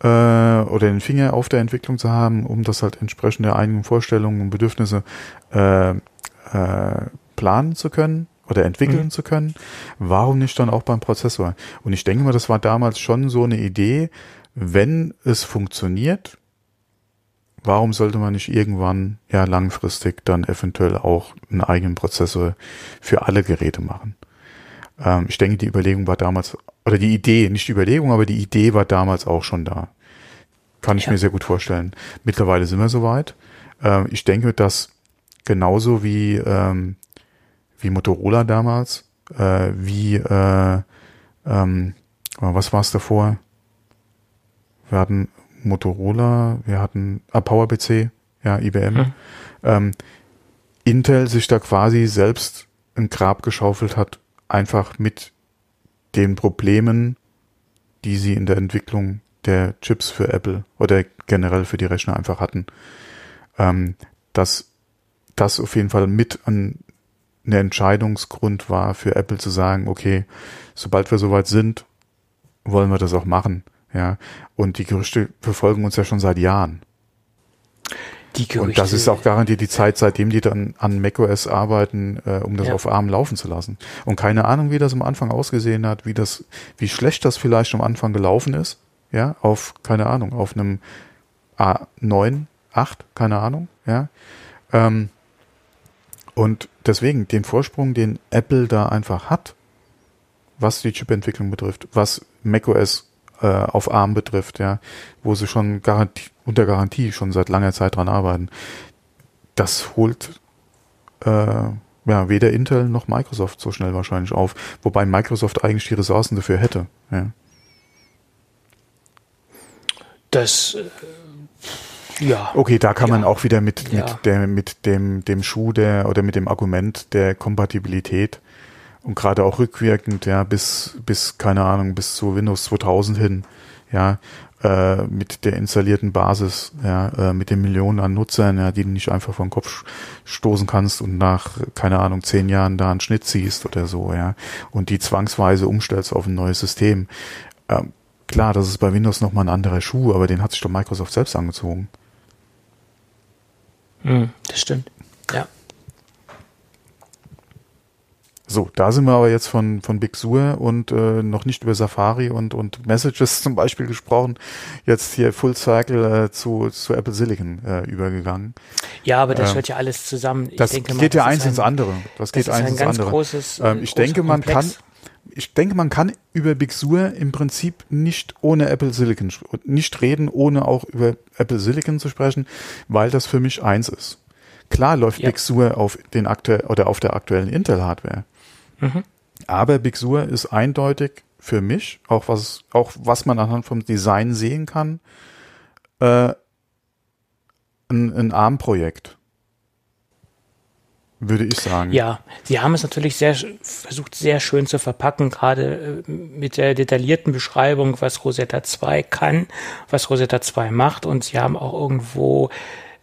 äh, oder den Finger auf der Entwicklung zu haben, um das halt entsprechend der eigenen Vorstellungen und Bedürfnisse äh, äh, planen zu können oder entwickeln mhm. zu können. Warum nicht dann auch beim Prozessor? Und ich denke mal, das war damals schon so eine Idee, wenn es funktioniert, warum sollte man nicht irgendwann ja langfristig dann eventuell auch einen eigenen Prozessor für alle Geräte machen? Ähm, ich denke, die Überlegung war damals, oder die Idee, nicht die Überlegung, aber die Idee war damals auch schon da. Kann ich ja. mir sehr gut vorstellen. Mittlerweile sind wir soweit. Ähm, ich denke, dass genauso wie, ähm, wie Motorola damals, äh, wie, äh, ähm, was war es davor? Wir hatten Motorola, wir hatten ah, PowerPC, ja, IBM. Hm. Ähm, Intel sich da quasi selbst ein Grab geschaufelt hat, einfach mit den Problemen, die sie in der Entwicklung der Chips für Apple oder generell für die Rechner einfach hatten. Ähm, dass das auf jeden Fall mit ein, ein Entscheidungsgrund war für Apple zu sagen, okay, sobald wir soweit sind, wollen wir das auch machen. Ja, und die Gerüchte verfolgen uns ja schon seit Jahren. Die Gerüchte. Und das ist auch garantiert die Zeit, seitdem die dann an macOS arbeiten, äh, um das ja. auf ARM laufen zu lassen. Und keine Ahnung, wie das am Anfang ausgesehen hat, wie das, wie schlecht das vielleicht am Anfang gelaufen ist. Ja, auf, keine Ahnung, auf einem A9, 8, keine Ahnung, ja. Ähm, und deswegen den Vorsprung, den Apple da einfach hat, was die Chipentwicklung betrifft, was macOS äh, auf ARM betrifft, ja, wo sie schon Garantie, unter Garantie schon seit langer Zeit dran arbeiten. Das holt äh, ja weder Intel noch Microsoft so schnell wahrscheinlich auf, wobei Microsoft eigentlich die Ressourcen dafür hätte. Ja. Das äh, ja. Okay, da kann ja. man auch wieder mit, ja. mit, der, mit dem, dem Schuh der oder mit dem Argument der Kompatibilität und gerade auch rückwirkend, ja, bis, bis, keine Ahnung, bis zu Windows 2000 hin, ja, äh, mit der installierten Basis, ja, äh, mit den Millionen an Nutzern, ja, die du nicht einfach vom Kopf stoßen kannst und nach, keine Ahnung, zehn Jahren da einen Schnitt ziehst oder so, ja, und die zwangsweise umstellst auf ein neues System. Ähm, klar, das ist bei Windows nochmal ein anderer Schuh, aber den hat sich doch Microsoft selbst angezogen. Hm, das stimmt. Ja. So, da sind wir aber jetzt von, von Big Sur und äh, noch nicht über Safari und, und Messages zum Beispiel gesprochen. Jetzt hier Full Cycle äh, zu, zu Apple Silicon äh, übergegangen. Ja, aber das ähm, hört ja alles zusammen. Ich das denke geht mal, ja eins ein, ins andere. Das, das geht eins ins andere. Großes, ähm, ich denke, man Komplex. kann ich denke, man kann über Big Sur im Prinzip nicht ohne Apple Silicon nicht reden, ohne auch über Apple Silicon zu sprechen, weil das für mich eins ist. Klar läuft ja. Big Sur auf den aktuell oder auf der aktuellen Intel Hardware. Mhm. Aber Big Sur ist eindeutig für mich, auch was, auch was man anhand vom Design sehen kann, äh, ein, ein ARM-Projekt. Würde ich sagen. Ja, sie haben es natürlich sehr versucht, sehr schön zu verpacken, gerade äh, mit der detaillierten Beschreibung, was Rosetta 2 kann, was Rosetta 2 macht. Und sie haben auch irgendwo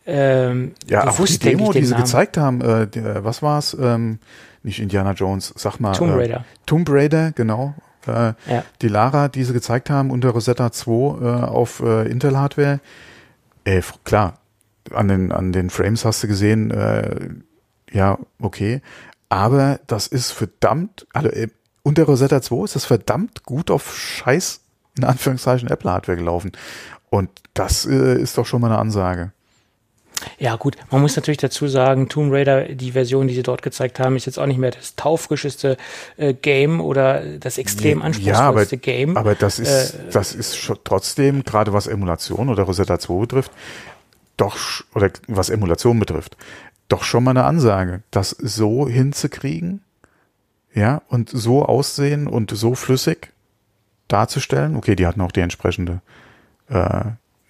ähm, ja, auch die Demo, die sie Namen. gezeigt haben, äh, der, was war's? Ähm, nicht Indiana Jones, sag mal. Tomb äh, Raider. Äh, Tomb Raider, genau. Äh, ja. Die Lara, die sie gezeigt haben unter Rosetta 2 äh, auf äh, Intel-Hardware. Äh, klar, an den, an den Frames hast du gesehen, äh, ja, okay. Aber das ist verdammt, also äh, unter Rosetta 2 ist das verdammt gut auf Scheiß, in Anführungszeichen, Apple-Hardware gelaufen. Und das äh, ist doch schon mal eine Ansage. Ja, gut, man muss natürlich dazu sagen, Tomb Raider, die Version, die sie dort gezeigt haben, ist jetzt auch nicht mehr das taufrischeste äh, Game oder das extrem anspruchsvollste ja, aber, Game. Aber das ist, äh, das ist schon trotzdem, gerade was Emulation oder Rosetta 2 betrifft, doch, oder was Emulation betrifft, doch schon mal eine Ansage, das so hinzukriegen, ja, und so aussehen und so flüssig darzustellen. Okay, die hatten auch die entsprechende äh,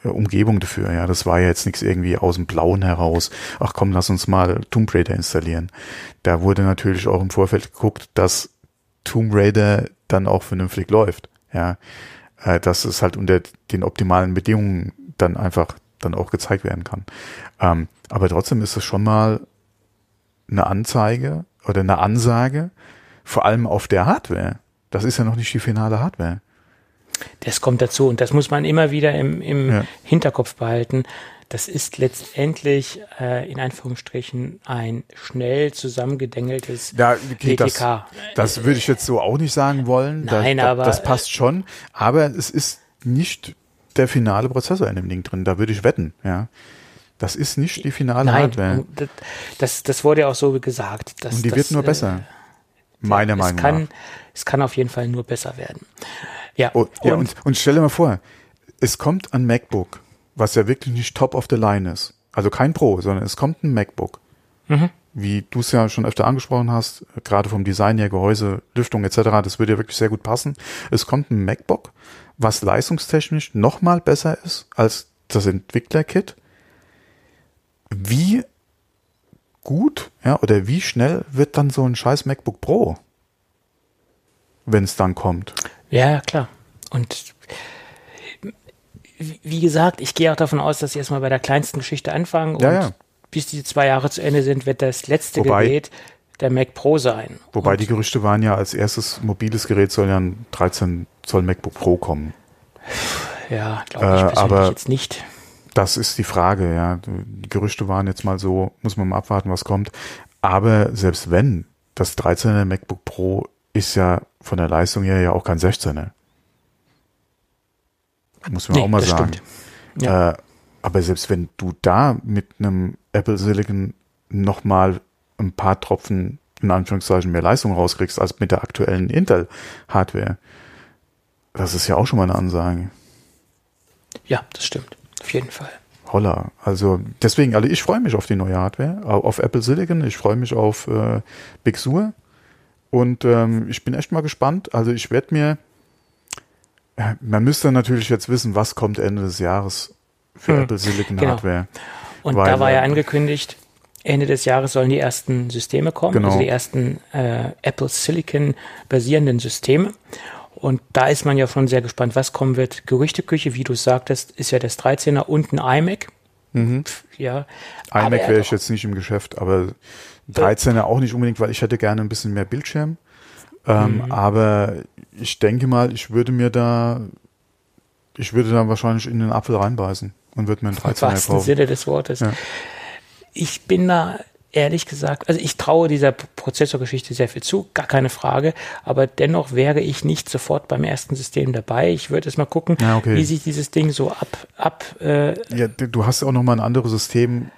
Umgebung dafür. Ja, das war ja jetzt nichts irgendwie aus dem Blauen heraus. Ach komm, lass uns mal Tomb Raider installieren. Da wurde natürlich auch im Vorfeld geguckt, dass Tomb Raider dann auch vernünftig läuft. Ja, äh, dass es halt unter den optimalen Bedingungen dann einfach dann auch gezeigt werden kann. Ähm, aber trotzdem ist es schon mal eine Anzeige oder eine Ansage, vor allem auf der Hardware. Das ist ja noch nicht die finale Hardware. Das kommt dazu und das muss man immer wieder im, im ja. Hinterkopf behalten. Das ist letztendlich äh, in Anführungsstrichen ein schnell zusammengedengeltes ja, okay. Das, das würde ich jetzt so auch nicht sagen wollen. Nein, das, aber das passt schon. Aber es ist nicht der finale Prozessor in dem Ding drin. Da würde ich wetten. Ja, das ist nicht die finale Nein, Hardware. Das, das wurde ja auch so gesagt. Dass, und die das, wird nur besser. Äh, meiner Meinung kann, nach. Es kann auf jeden Fall nur besser werden. Ja, oh, ja und, und stell dir mal vor, es kommt ein MacBook, was ja wirklich nicht top of the line ist. Also kein Pro, sondern es kommt ein MacBook. Mhm. Wie du es ja schon öfter angesprochen hast, gerade vom Design her, Gehäuse, Lüftung etc., das würde ja wirklich sehr gut passen. Es kommt ein MacBook, was leistungstechnisch nochmal besser ist als das Entwickler-Kit. Wie gut, ja, oder wie schnell wird dann so ein scheiß MacBook Pro, wenn es dann kommt? Ja, klar. Und wie gesagt, ich gehe auch davon aus, dass sie erstmal bei der kleinsten Geschichte anfangen ja, und ja. bis die zwei Jahre zu Ende sind, wird das letzte wobei, Gerät der Mac Pro sein. Wobei und die Gerüchte waren ja, als erstes mobiles Gerät soll ja ein 13 Zoll MacBook Pro kommen. Ja, glaube ich äh, aber jetzt nicht. Das ist die Frage, ja. Die Gerüchte waren jetzt mal so, muss man mal abwarten, was kommt. Aber selbst wenn das 13er MacBook Pro ist ja von der Leistung her ja auch kein 16er. Muss man nee, auch mal sagen. Ja. Äh, aber selbst wenn du da mit einem Apple Silicon nochmal ein paar Tropfen in Anführungszeichen mehr Leistung rauskriegst als mit der aktuellen Intel Hardware, das ist ja auch schon mal eine Ansage. Ja, das stimmt. Auf jeden Fall. Holla. Also deswegen, also ich freue mich auf die neue Hardware, auf Apple Silicon, ich freue mich auf äh, Big Sur und ähm, ich bin echt mal gespannt. Also ich werde mir, äh, man müsste natürlich jetzt wissen, was kommt Ende des Jahres für hm, Apple Silicon genau. Hardware. Und Weil, da war ja äh, angekündigt, Ende des Jahres sollen die ersten Systeme kommen, genau. also die ersten äh, Apple Silicon basierenden Systeme. Und da ist man ja schon sehr gespannt, was kommen wird. Gerüchteküche, wie du sagtest, ist ja das 13er und ein iMac. Mhm. Ja. iMac wäre ich jetzt nicht im Geschäft, aber 13er auch nicht unbedingt, weil ich hätte gerne ein bisschen mehr Bildschirm. Ähm, mhm. Aber ich denke mal, ich würde mir da, ich würde da wahrscheinlich in den Apfel reinbeißen und würde mir einen 13er Im kaufen. Sinne des Wortes. Ja. Ich bin da ehrlich gesagt, also ich traue dieser Prozessorgeschichte sehr viel zu, gar keine Frage, aber dennoch wäre ich nicht sofort beim ersten System dabei. Ich würde es mal gucken, ja, okay. wie sich dieses Ding so ab, ab äh, Ja, du hast auch noch mal ein anderes System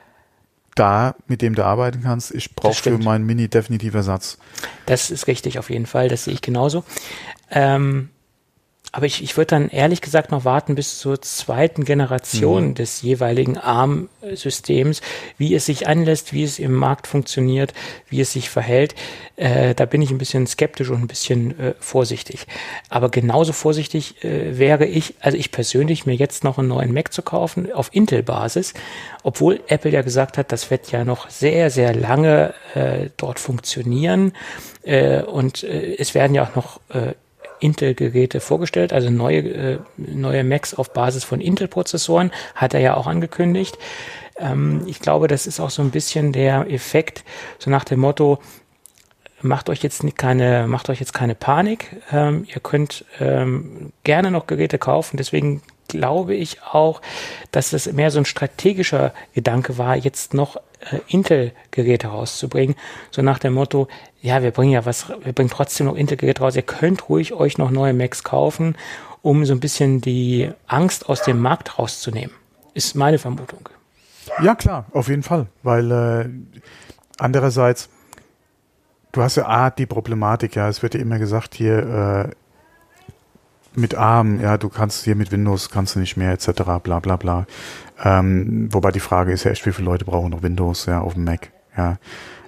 da, mit dem du arbeiten kannst. Ich brauche für meinen Mini definitiv Ersatz. Das ist richtig, auf jeden Fall. Das sehe ich genauso. Ähm, aber ich, ich würde dann ehrlich gesagt noch warten bis zur zweiten Generation mhm. des jeweiligen ARM-Systems, wie es sich anlässt, wie es im Markt funktioniert, wie es sich verhält. Äh, da bin ich ein bisschen skeptisch und ein bisschen äh, vorsichtig. Aber genauso vorsichtig äh, wäre ich, also ich persönlich, mir jetzt noch einen neuen Mac zu kaufen auf Intel-Basis, obwohl Apple ja gesagt hat, das wird ja noch sehr, sehr lange äh, dort funktionieren. Äh, und äh, es werden ja auch noch Intel-Geräte vorgestellt, also neue, äh, neue Macs auf Basis von Intel-Prozessoren, hat er ja auch angekündigt. Ähm, ich glaube, das ist auch so ein bisschen der Effekt, so nach dem Motto, macht euch jetzt keine, macht euch jetzt keine Panik. Ähm, ihr könnt ähm, gerne noch Geräte kaufen. Deswegen glaube ich auch, dass es mehr so ein strategischer Gedanke war, jetzt noch äh, Intel-Geräte rauszubringen. So nach dem Motto, ja, wir bringen ja was, wir bringen trotzdem noch Intel-Geräte raus. Ihr könnt ruhig euch noch neue Macs kaufen, um so ein bisschen die Angst aus dem Markt rauszunehmen. Ist meine Vermutung. Ja, klar, auf jeden Fall. Weil äh, andererseits, du hast ja A, die Problematik, ja, es wird ja immer gesagt, hier äh, mit ARM, ja, du kannst hier mit Windows kannst du nicht mehr, etc., bla bla bla. Ähm, wobei die Frage ist ja echt, wie viele Leute brauchen noch Windows, ja, auf dem Mac, ja.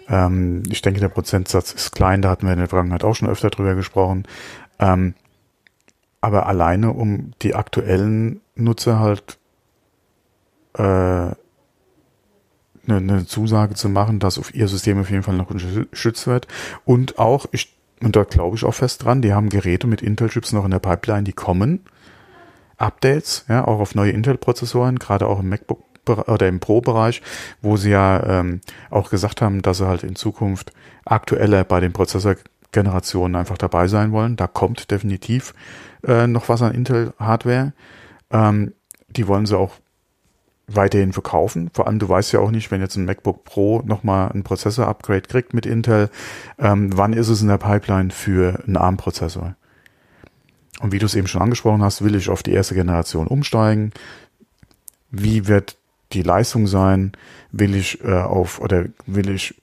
Ähm, ich denke, der Prozentsatz ist klein, da hatten wir in der Vergangenheit auch schon öfter drüber gesprochen. Ähm, aber alleine, um die aktuellen Nutzer halt äh, eine, eine Zusage zu machen, dass auf ihr System auf jeden Fall noch geschützt wird. Und auch, ich, und da glaube ich auch fest dran, die haben Geräte mit Intel-Chips noch in der Pipeline, die kommen. Updates, ja, auch auf neue Intel-Prozessoren, gerade auch im MacBook oder im Pro-Bereich, wo sie ja ähm, auch gesagt haben, dass sie halt in Zukunft aktueller bei den Prozessorgenerationen einfach dabei sein wollen. Da kommt definitiv äh, noch was an Intel-Hardware. Ähm, die wollen sie auch weiterhin verkaufen. Vor allem, du weißt ja auch nicht, wenn jetzt ein MacBook Pro nochmal ein Prozessor-Upgrade kriegt mit Intel, ähm, wann ist es in der Pipeline für einen ARM-Prozessor? Und wie du es eben schon angesprochen hast, will ich auf die erste Generation umsteigen. Wie wird die Leistung sein? Will ich äh, auf oder will ich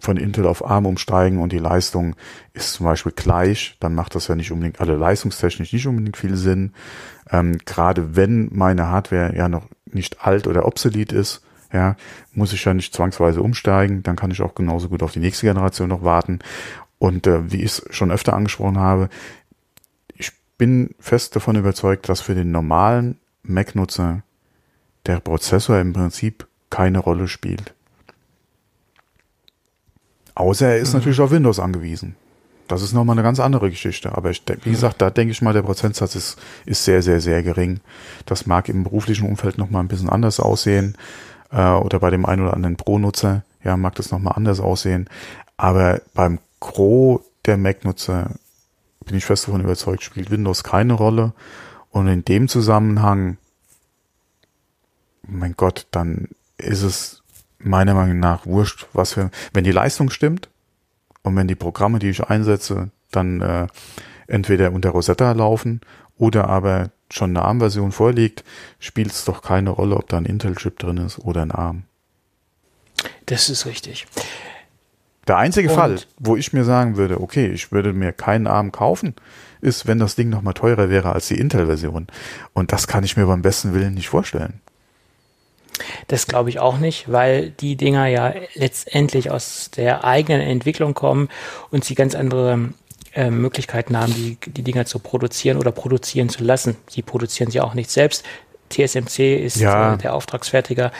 von Intel auf ARM umsteigen und die Leistung ist zum Beispiel gleich, dann macht das ja nicht unbedingt, alle also leistungstechnisch nicht unbedingt viel Sinn. Ähm, Gerade wenn meine Hardware ja noch nicht alt oder obsolet ist, ja, muss ich ja nicht zwangsweise umsteigen, dann kann ich auch genauso gut auf die nächste Generation noch warten. Und äh, wie ich es schon öfter angesprochen habe, ich bin fest davon überzeugt, dass für den normalen Mac-Nutzer der Prozessor im Prinzip keine Rolle spielt. Außer er ist mhm. natürlich auf Windows angewiesen. Das ist nochmal eine ganz andere Geschichte. Aber ich, wie gesagt, da denke ich mal, der Prozentsatz ist, ist sehr, sehr, sehr gering. Das mag im beruflichen Umfeld nochmal ein bisschen anders aussehen. Äh, oder bei dem einen oder anderen Pro-Nutzer, ja, mag das nochmal anders aussehen. Aber beim Gros der Mac-Nutzer bin ich fest davon überzeugt, spielt Windows keine Rolle. Und in dem Zusammenhang, mein Gott, dann ist es meiner Meinung nach wurscht, was für, wenn die Leistung stimmt und wenn die Programme, die ich einsetze, dann äh, entweder unter Rosetta laufen oder aber schon eine ARM-Version vorliegt, spielt es doch keine Rolle, ob da ein Intel-Chip drin ist oder ein ARM. Das ist richtig. Der einzige und Fall, wo ich mir sagen würde, okay, ich würde mir keinen ARM kaufen, ist, wenn das Ding nochmal teurer wäre als die Intel-Version. Und das kann ich mir beim besten Willen nicht vorstellen. Das glaube ich auch nicht, weil die Dinger ja letztendlich aus der eigenen Entwicklung kommen und sie ganz andere äh, Möglichkeiten haben, die, die Dinger zu produzieren oder produzieren zu lassen. Sie produzieren sie auch nicht selbst. TSMC ist ja. äh, der Auftragsfertiger.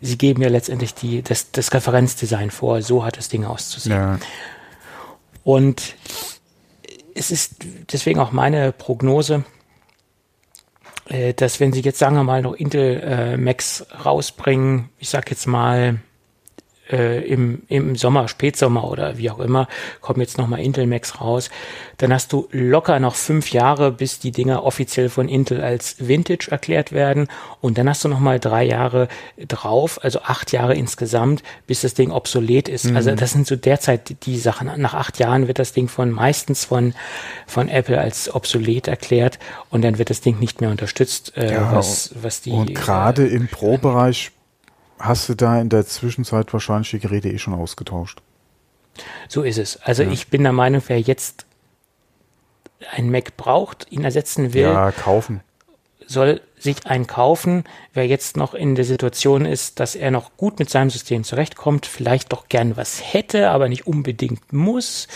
Sie geben ja letztendlich die, das, das Referenzdesign vor. So hat das Ding auszusehen. Ja. Und es ist deswegen auch meine Prognose, dass wenn sie jetzt, sagen wir mal, noch Intel äh, Max rausbringen, ich sag jetzt mal, äh, im, im Sommer, Spätsommer oder wie auch immer, kommen jetzt nochmal Intel Max raus, dann hast du locker noch fünf Jahre, bis die Dinger offiziell von Intel als Vintage erklärt werden und dann hast du nochmal drei Jahre drauf, also acht Jahre insgesamt, bis das Ding obsolet ist. Mhm. Also das sind so derzeit die, die Sachen. Nach acht Jahren wird das Ding von meistens von, von Apple als obsolet erklärt und dann wird das Ding nicht mehr unterstützt, äh, ja, was, was die. Und gerade äh, im Pro-Bereich hast du da in der Zwischenzeit wahrscheinlich die Geräte eh schon ausgetauscht. So ist es. Also ja. ich bin der Meinung, wer jetzt einen Mac braucht, ihn ersetzen will, ja, kaufen. soll sich einen kaufen. Wer jetzt noch in der Situation ist, dass er noch gut mit seinem System zurechtkommt, vielleicht doch gern was hätte, aber nicht unbedingt muss,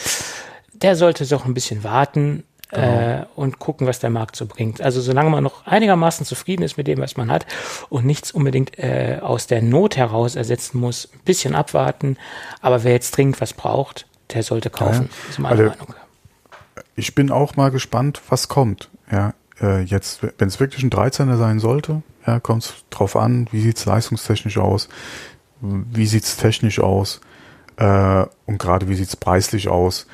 der sollte doch ein bisschen warten Genau. Äh, und gucken, was der Markt so bringt. Also solange man noch einigermaßen zufrieden ist mit dem, was man hat und nichts unbedingt äh, aus der Not heraus ersetzen muss, ein bisschen abwarten. Aber wer jetzt dringend was braucht, der sollte kaufen. Ja. ist meine also, Meinung. Ich bin auch mal gespannt, was kommt. Ja, äh, jetzt, wenn es wirklich ein 13er sein sollte, ja, kommt es drauf an, wie sieht es leistungstechnisch aus, wie sieht es technisch aus äh, und gerade wie sieht es preislich aus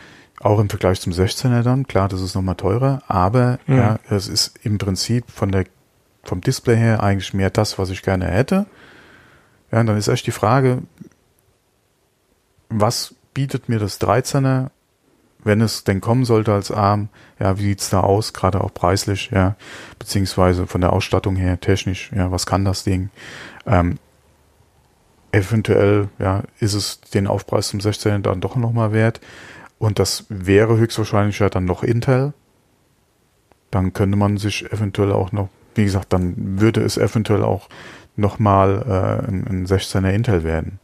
auch im Vergleich zum 16er dann, klar, das ist nochmal teurer, aber mhm. ja, es ist im Prinzip von der, vom Display her eigentlich mehr das, was ich gerne hätte. Ja, und dann ist echt die Frage, was bietet mir das 13er, wenn es denn kommen sollte als ARM? Ja, wie sieht's da aus, gerade auch preislich, ja, beziehungsweise von der Ausstattung her, technisch, ja, was kann das Ding? Ähm, eventuell, ja, ist es den Aufpreis zum 16 dann doch nochmal wert. Und das wäre höchstwahrscheinlich ja dann noch Intel. Dann könnte man sich eventuell auch noch, wie gesagt, dann würde es eventuell auch nochmal äh, ein, ein 16er Intel werden.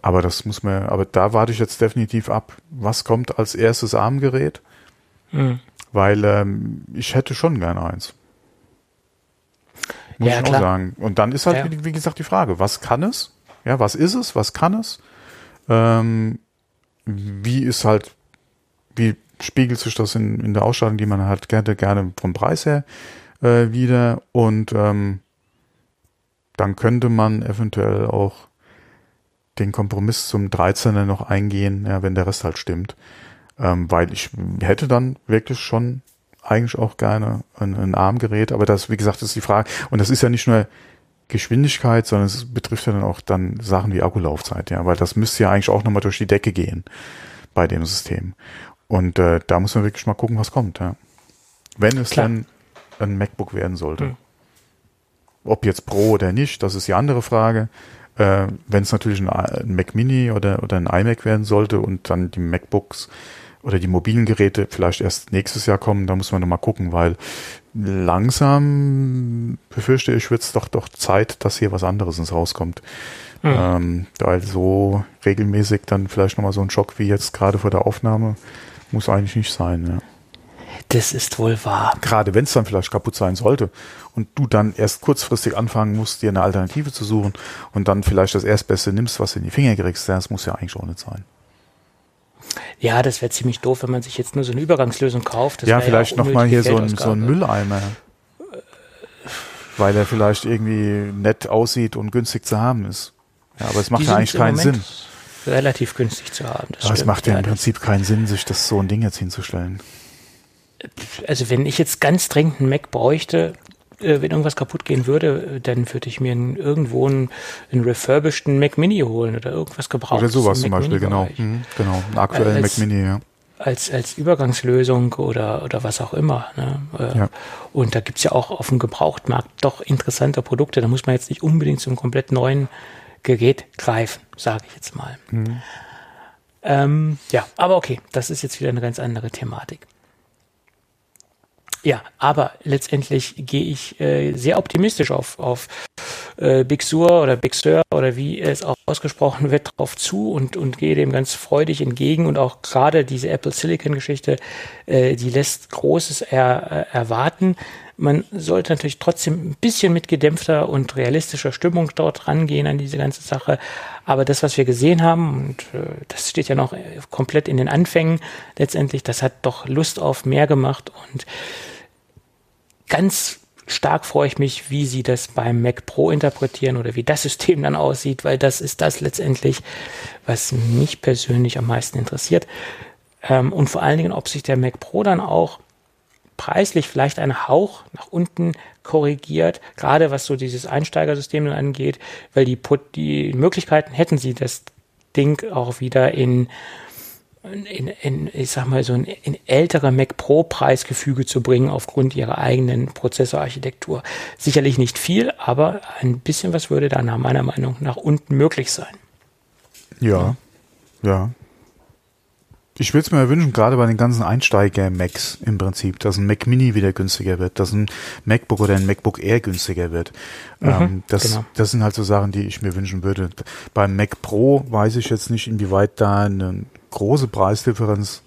Aber das muss man, aber da warte ich jetzt definitiv ab. Was kommt als erstes ARM-Gerät? Mhm. Weil ähm, ich hätte schon gern eins. Muss ja, ich auch sagen. Und dann ist halt, ja. wie, wie, gesagt, die Frage, was kann es? Ja, was ist es? Was kann es? Ähm, wie ist halt, wie spiegelt sich das in, in der Ausstattung, die man halt gerne, gerne vom Preis her äh, wieder? Und ähm, dann könnte man eventuell auch den Kompromiss zum 13er noch eingehen, ja, wenn der Rest halt stimmt. Ähm, weil ich hätte dann wirklich schon eigentlich auch gerne ein, ein Armgerät, aber das, wie gesagt, ist die Frage. Und das ist ja nicht nur Geschwindigkeit, sondern es betrifft ja dann auch dann Sachen wie Akkulaufzeit, ja, weil das müsste ja eigentlich auch nochmal durch die Decke gehen bei dem System. Und äh, da muss man wirklich mal gucken, was kommt, ja. Wenn es Klar. dann ein MacBook werden sollte. Mhm. Ob jetzt Pro oder nicht, das ist die andere Frage. Äh, Wenn es natürlich ein, ein, Mac Mini oder, oder ein iMac werden sollte und dann die MacBooks oder die mobilen Geräte vielleicht erst nächstes Jahr kommen, da muss man nochmal gucken, weil langsam befürchte ich, wird es doch doch Zeit, dass hier was anderes ins Haus kommt. Mhm. Ähm, weil so regelmäßig dann vielleicht nochmal so ein Schock wie jetzt gerade vor der Aufnahme muss eigentlich nicht sein. Ja. Das ist wohl wahr. Gerade wenn es dann vielleicht kaputt sein sollte und du dann erst kurzfristig anfangen musst, dir eine Alternative zu suchen und dann vielleicht das Erstbeste nimmst, was du in die Finger kriegst, das muss ja eigentlich auch nicht sein. Ja, das wäre ziemlich doof, wenn man sich jetzt nur so eine Übergangslösung kauft. Das ja, vielleicht ja nochmal hier so ein, so ein Mülleimer. Weil er vielleicht irgendwie nett aussieht und günstig zu haben ist. Ja, aber es macht ja eigentlich keinen Sinn. Relativ günstig zu haben. aber es macht ja im Prinzip keinen Sinn, sich das so ein Ding jetzt hinzustellen also wenn ich jetzt ganz dringend einen Mac bräuchte, äh, wenn irgendwas kaputt gehen würde, dann würde ich mir irgendwo einen, einen refurbisheden Mac Mini holen oder irgendwas gebraucht. Oder sowas zum Beispiel, genau. Mhm, genau, einen aktuellen als, Mac Mini, ja. Als, als Übergangslösung oder, oder was auch immer. Ne? Äh, ja. Und da gibt's ja auch auf dem Gebrauchtmarkt doch interessante Produkte. Da muss man jetzt nicht unbedingt zum komplett neuen Gerät greifen, sage ich jetzt mal. Mhm. Ähm, ja, aber okay, das ist jetzt wieder eine ganz andere Thematik. Ja, aber letztendlich gehe ich äh, sehr optimistisch auf, auf äh, Big Sur oder Big Sur oder wie es auch ausgesprochen wird, drauf zu und, und gehe dem ganz freudig entgegen. Und auch gerade diese Apple Silicon Geschichte, äh, die lässt Großes er, äh, erwarten. Man sollte natürlich trotzdem ein bisschen mit gedämpfter und realistischer Stimmung dort rangehen an diese ganze Sache. Aber das, was wir gesehen haben, und äh, das steht ja noch komplett in den Anfängen letztendlich, das hat doch Lust auf mehr gemacht und ganz stark freue ich mich, wie sie das beim Mac Pro interpretieren oder wie das System dann aussieht, weil das ist das letztendlich, was mich persönlich am meisten interessiert. Ähm, und vor allen Dingen, ob sich der Mac Pro dann auch preislich vielleicht einen Hauch nach unten korrigiert, gerade was so dieses Einsteigersystem angeht, weil die, die Möglichkeiten hätten sie das Ding auch wieder in in, in, ich sag mal, so ein in ältere Mac Pro Preisgefüge zu bringen aufgrund ihrer eigenen Prozessorarchitektur. Sicherlich nicht viel, aber ein bisschen was würde da nach meiner Meinung nach unten möglich sein. Ja, ja. Ich würde es mir wünschen, gerade bei den ganzen Einsteiger-Macs im Prinzip, dass ein Mac Mini wieder günstiger wird, dass ein MacBook oder ein MacBook Air günstiger wird. Mhm, ähm, das, genau. das sind halt so Sachen, die ich mir wünschen würde. Beim Mac Pro weiß ich jetzt nicht, inwieweit da eine große Preisdifferenz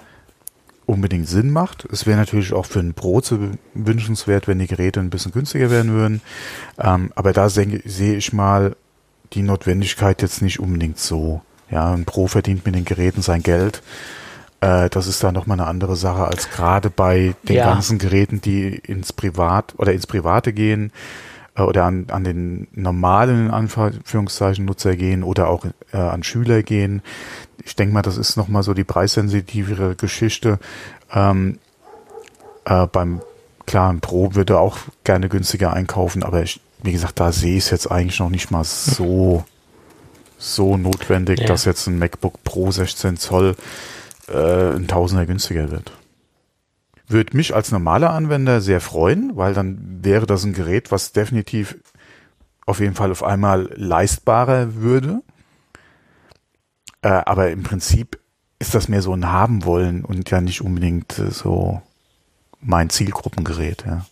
unbedingt Sinn macht. Es wäre natürlich auch für ein Pro zu wünschenswert, wenn die Geräte ein bisschen günstiger werden würden. Ähm, aber da sehe seh ich mal die Notwendigkeit jetzt nicht unbedingt so. Ja, ein Pro verdient mit den Geräten sein Geld. Äh, das ist da nochmal eine andere Sache als gerade bei den ja. ganzen Geräten, die ins Privat oder ins Private gehen äh, oder an, an den normalen Anführungszeichen Nutzer gehen oder auch äh, an Schüler gehen ich denke mal, das ist nochmal so die preissensitivere Geschichte. Ähm, äh, beim klaren Pro würde auch gerne günstiger einkaufen, aber ich, wie gesagt, da sehe ich es jetzt eigentlich noch nicht mal so, so notwendig, ja. dass jetzt ein MacBook Pro 16 Zoll äh, ein Tausender günstiger wird. Würde mich als normaler Anwender sehr freuen, weil dann wäre das ein Gerät, was definitiv auf jeden Fall auf einmal leistbarer würde Äh, aber im Prinzip ist das mehr so ein haben wollen und ja nicht unbedingt äh, so mein Zielgruppengerät, ja.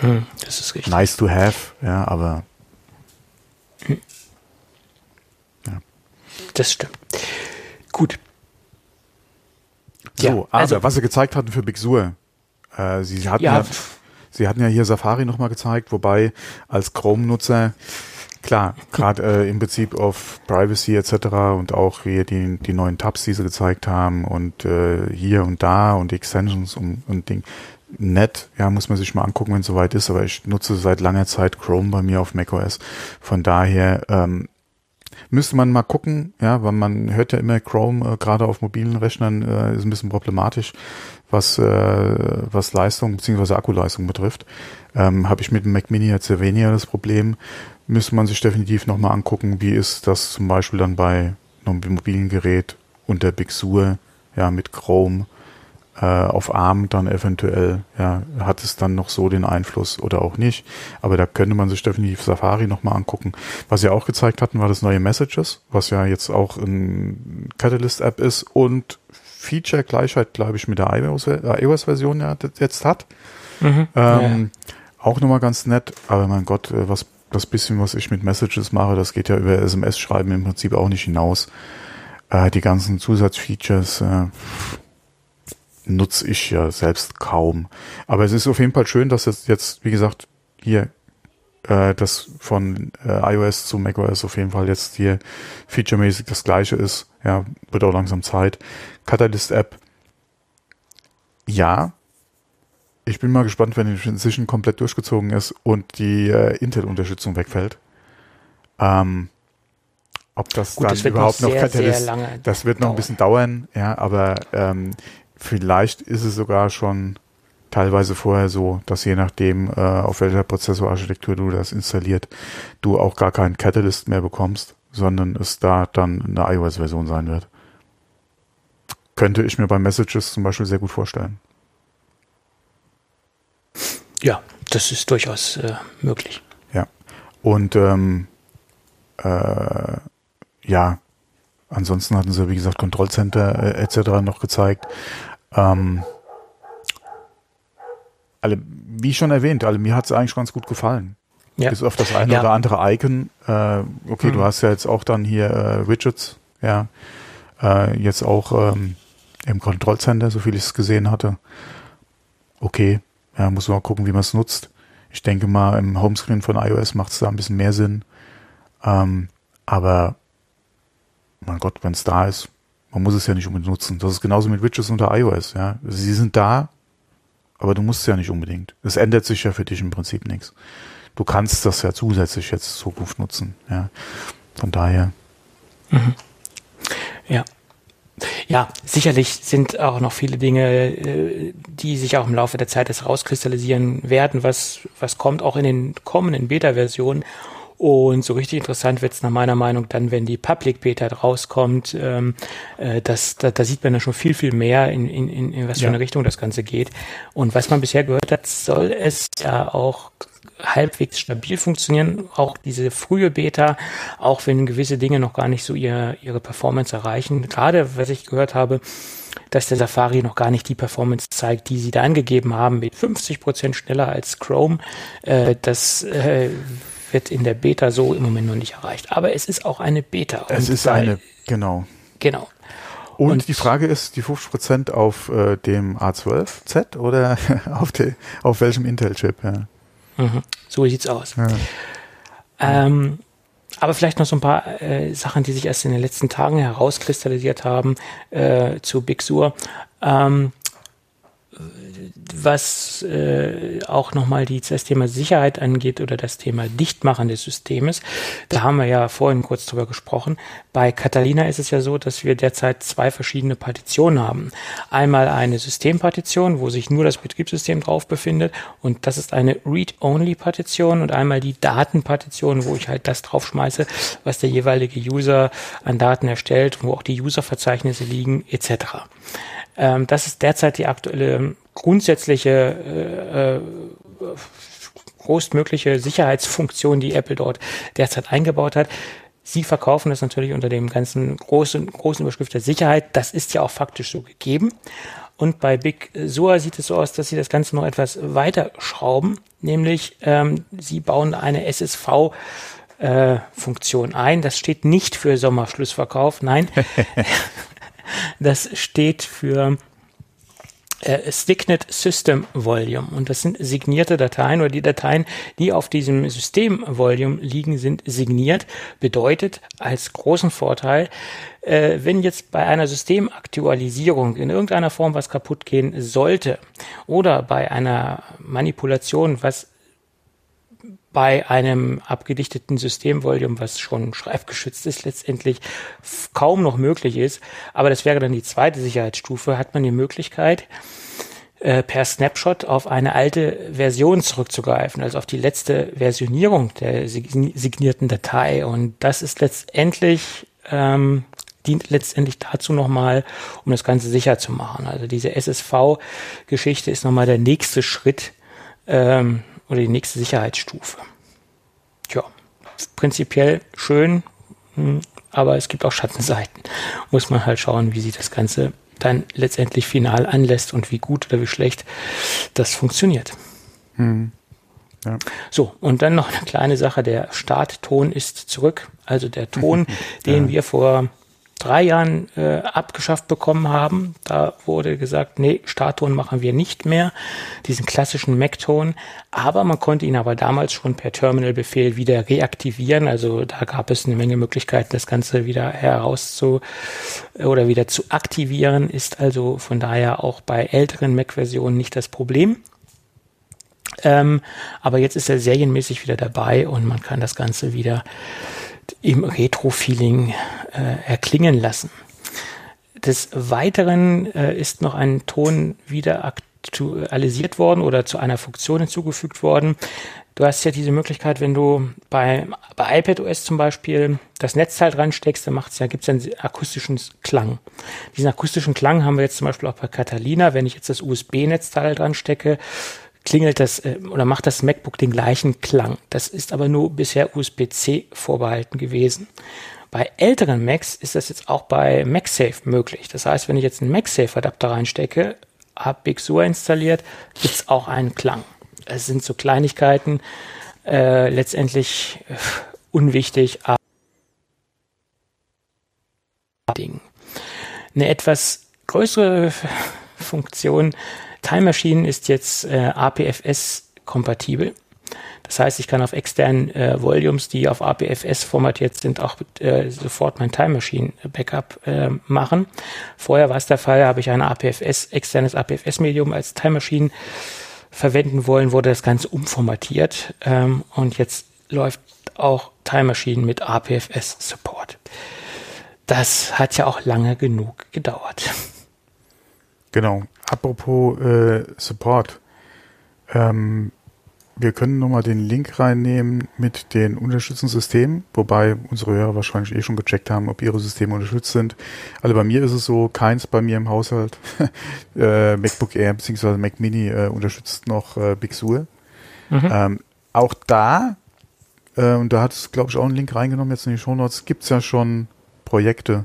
Hm, das ist richtig. Nice to have, ja, aber hm. ja. Das stimmt. Gut. So, ja, aber also, was sie gezeigt hatten für Big Sur, äh, sie hatten ja, ja Sie hatten ja hier Safari nochmal gezeigt, wobei als Chrome-Nutzer, klar, gerade äh, im Prinzip auf Privacy etc. und auch hier die, die neuen Tabs, die sie gezeigt haben und äh, hier und da und Extensions und, und Ding. Nett, ja, muss man sich mal angucken, wenn es soweit ist, aber ich nutze seit langer Zeit Chrome bei mir auf macOS. Von daher ähm, müsste man mal gucken, ja, weil man hört ja immer Chrome, äh, gerade auf mobilen Rechnern, äh, ist ein bisschen problematisch was, äh, was Leistung bzw. Akkuleistung betrifft. Ähm, Habe ich mit dem Mac Mini jetzt sehr weniger das Problem. Müsste man sich definitiv nochmal angucken, wie ist das zum Beispiel dann bei einem mobilen Gerät unter Big Sur, ja, mit Chrome äh, auf ARM dann eventuell, ja, hat es dann noch so den Einfluss oder auch nicht. Aber da könnte man sich definitiv Safari nochmal angucken. Was sie auch gezeigt hatten, war das neue Messages, was ja jetzt auch ein Catalyst-App ist und Feature-Gleichheit, glaube ich, mit der iOS-Version ja jetzt hat. Mhm, ähm, ja. Auch nochmal ganz nett, aber mein Gott, äh, was das bisschen, was ich mit Messages mache, das geht ja über SMS-Schreiben im Prinzip auch nicht hinaus. Äh, die ganzen Zusatzfeatures äh, nutze ich ja selbst kaum. Aber es ist auf jeden Fall schön, dass es jetzt, wie gesagt, hier äh, das von äh, iOS zu macOS auf jeden Fall jetzt hier featuremäßig das gleiche ist. Ja, wird auch langsam Zeit. Catalyst-App, ja. Ich bin mal gespannt, wenn die Transition komplett durchgezogen ist und die äh, Intel-Unterstützung wegfällt. Ähm, ob das Gut, dann das überhaupt noch, sehr, Catalyst, sehr das wird noch ein bisschen dauern, ja, aber ähm, vielleicht ist es sogar schon teilweise vorher so, dass je nachdem, äh, auf welcher Prozessorarchitektur du das installiert, du auch gar keinen Catalyst mehr bekommst, sondern es da dann eine iOS-Version sein wird. Könnte ich mir bei Messages zum Beispiel sehr gut vorstellen. Ja, das ist durchaus äh, möglich. Ja. Und ähm, äh, ja, ansonsten hatten sie, wie gesagt, Kontrollcenter äh, etc. noch gezeigt. Ähm, alle, wie schon erwähnt, alle, mir hat es eigentlich ganz gut gefallen. Ja. Bis auf das eine ja. oder andere Icon. Äh, okay, mhm. du hast ja jetzt auch dann hier äh, Widgets, ja. Äh, jetzt auch ähm, im Kontrollcenter, so viel ich es gesehen hatte. Okay, ja, muss man mal gucken, wie man es nutzt. Ich denke mal, im Homescreen von iOS macht es da ein bisschen mehr Sinn. Ähm, aber mein Gott, wenn es da ist, man muss es ja nicht unbedingt nutzen. Das ist genauso mit Widgets unter iOS, ja. Sie sind da, aber du musst es ja nicht unbedingt. Es ändert sich ja für dich im Prinzip nichts. Du kannst das ja zusätzlich jetzt in Zukunft nutzen, ja. Von daher. Mhm. Ja. Ja, sicherlich sind auch noch viele Dinge, äh, die sich auch im Laufe der Zeit jetzt rauskristallisieren werden, was, was kommt auch in den kommenden Beta-Versionen. Und so richtig interessant wird es nach meiner Meinung dann, wenn die Public Beta rauskommt. Ähm, äh, das, da, da sieht man dann schon viel, viel mehr, in, in, in was für eine Richtung das Ganze geht. Und was man bisher gehört hat, soll es ja auch halbwegs stabil funktionieren, auch diese frühe Beta, auch wenn gewisse Dinge noch gar nicht so ihr, ihre Performance erreichen. Gerade, was ich gehört habe, dass der Safari noch gar nicht die Performance zeigt, die sie da angegeben haben, mit 50 Prozent schneller als Chrome. Äh, das äh, wird in der Beta so im Moment noch nicht erreicht. Aber es ist auch eine Beta. Es ist eine, genau. Genau. Und, und, die Frage ist, die 50% auf äh, dem A12Z oder auf, de, auf welchem Intel-Chip? Ja. Mhm. So sieht's aus. Ja. Ähm, aber vielleicht noch so ein paar äh, Sachen, die sich erst in den letzten Tagen herauskristallisiert haben äh, zu Big Sur. Ähm, was äh, auch nochmal das Thema Sicherheit angeht oder das Thema Dichtmachen des Systems. Da haben wir ja vorhin kurz drüber gesprochen. Bei Catalina ist es ja so, dass wir derzeit zwei verschiedene Partitionen haben. Einmal eine Systempartition, wo sich nur das Betriebssystem drauf befindet und das ist eine Read-Only-Partition und einmal die Datenpartition, wo ich halt das draufschmeiße, was der jeweilige User an Daten erstellt, wo auch die Userverzeichnisse liegen etc. Ähm, das ist derzeit die aktuelle grundsätzliche äh, äh, größtmögliche Sicherheitsfunktion, die Apple dort derzeit eingebaut hat. Sie verkaufen das natürlich unter dem ganzen großen, großen Überschrift der Sicherheit. Das ist ja auch faktisch so gegeben. Und bei Big Sur sieht es so aus, dass sie das Ganze noch etwas weiter schrauben, nämlich ähm, sie bauen eine SSV äh, Funktion ein. Das steht nicht für Sommerschlussverkauf, nein. das steht für äh, Sticknet System Volume und das sind signierte Dateien oder die Dateien, die auf diesem System Volume liegen, sind signiert. Bedeutet als großen Vorteil, äh, wenn jetzt bei einer Systemaktualisierung in irgendeiner Form was kaputt gehen sollte oder bei einer Manipulation was bei einem abgedichteten Systemvolume, was schon schreibgeschützt ist, letztendlich kaum noch möglich ist. Aber das wäre dann die zweite Sicherheitsstufe, hat man die Möglichkeit, äh, per Snapshot auf eine alte Version zurückzugreifen, also auf die letzte Versionierung der signierten Datei. Und das ist letztendlich ähm, dient letztendlich dazu nochmal, um das Ganze sicher zu machen. Also diese SSV-Geschichte ist nochmal der nächste Schritt ähm, oder die nächste Sicherheitsstufe. Ja, prinzipiell schön, hm, aber es gibt auch Schattenseiten. Muss man halt schauen, wie sich das Ganze dann letztendlich final anlässt und wie gut oder wie schlecht das funktioniert. Hm. Ja. So, und dann noch eine kleine Sache, der Startton ist zurück. Also der Ton, den ja. wir vor drei Jahren äh, abgeschafft bekommen haben. Da wurde gesagt, nee, Startton machen wir nicht mehr, diesen klassischen Mac-Ton. Aber man konnte ihn aber damals schon per Terminal-Befehl wieder reaktivieren. Also da gab es eine Menge Möglichkeiten, das Ganze wieder herauszu oder wieder zu aktivieren. Ist also von daher auch bei älteren Mac-Versionen nicht das Problem. Ähm, aber jetzt ist er serienmäßig wieder dabei und man kann das Ganze wieder im Retro-Feeling äh, erklingen lassen. Des Weiteren äh, ist noch ein Ton wieder aktualisiert worden oder zu einer Funktion hinzugefügt worden. Du hast ja diese Möglichkeit, wenn du bei, bei iPadOS zum Beispiel das Netzteil dran steckst, dann macht's ja, gibt's einen akustischen Klang. Diesen akustischen Klang haben wir jetzt zum Beispiel auch bei Catalina. Wenn ich jetzt das USB-Netzteil dran stecke, klingelt das äh, oder macht das MacBook den gleichen Klang. Das ist aber nur bisher USB-C vorbehalten gewesen. Bei älteren Macs ist das jetzt auch bei MagSafe möglich. Das heißt, wenn ich jetzt einen MagSafe-Adapter reinstecke, habe Big Sur installiert, gibt es auch einen Klang. Es sind so Kleinigkeiten, äh, letztendlich äh, unwichtig, aber Ding. Eine etwas größere Funktion Time Machine ist jetzt äh, APFS kompatibel. Das heißt, ich kann auf externen äh, Volumes, die auf APFS formatiert sind, auch äh, sofort mein Time Machine Backup äh, machen. Vorher war es der Fall, habe ich ein APFS, externes APFS Medium als Time Machine verwenden wollen, wurde das Ganze umformatiert ähm, und jetzt läuft auch Time Machine mit APFS Support. Das hat ja auch lange genug gedauert. Genau. Apropos äh, Support. Ähm, wir können nochmal den Link reinnehmen mit den unterstützten Systemen, wobei unsere Hörer wahrscheinlich eh schon gecheckt haben, ob ihre Systeme unterstützt sind. Also bei mir ist es so, keins bei mir im Haushalt. äh, MacBook Air bzw. Mac Mini äh, unterstützt noch äh, Big Sur. Mhm. Ähm, auch da, äh, und da hat es, glaube ich, auch einen Link reingenommen jetzt in die Show Notes, gibt es ja schon Projekte,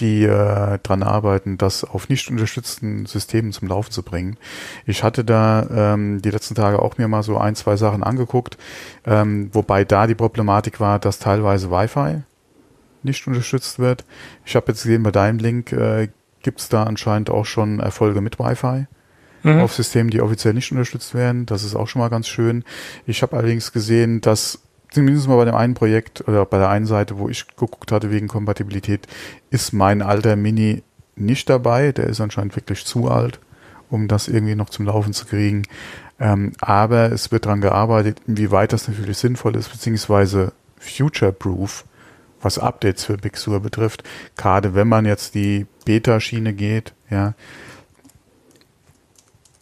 die äh, dran arbeiten, das auf nicht unterstützten Systemen zum Laufen zu bringen. Ich hatte da ähm, die letzten Tage auch mir mal so ein, zwei Sachen angeguckt, ähm, wobei da die Problematik war, dass teilweise Wi-Fi nicht unterstützt wird. Ich habe jetzt gesehen, bei deinem Link äh, gibt es da anscheinend auch schon Erfolge mit Wi-Fi mhm. auf Systemen, die offiziell nicht unterstützt werden. Das ist auch schon mal ganz schön. Ich habe allerdings gesehen, dass zumindest mal bei dem einen Projekt oder bei der einen Seite, wo ich geguckt hatte wegen Kompatibilität, ist mein alter Mini nicht dabei. Der ist anscheinend wirklich zu alt, um das irgendwie noch zum Laufen zu kriegen. Ähm, aber es wird daran gearbeitet, inwieweit das natürlich sinnvoll ist, beziehungsweise future-proof, was Updates für Big Sur betrifft. Gerade wenn man jetzt die Beta-Schiene geht, ja.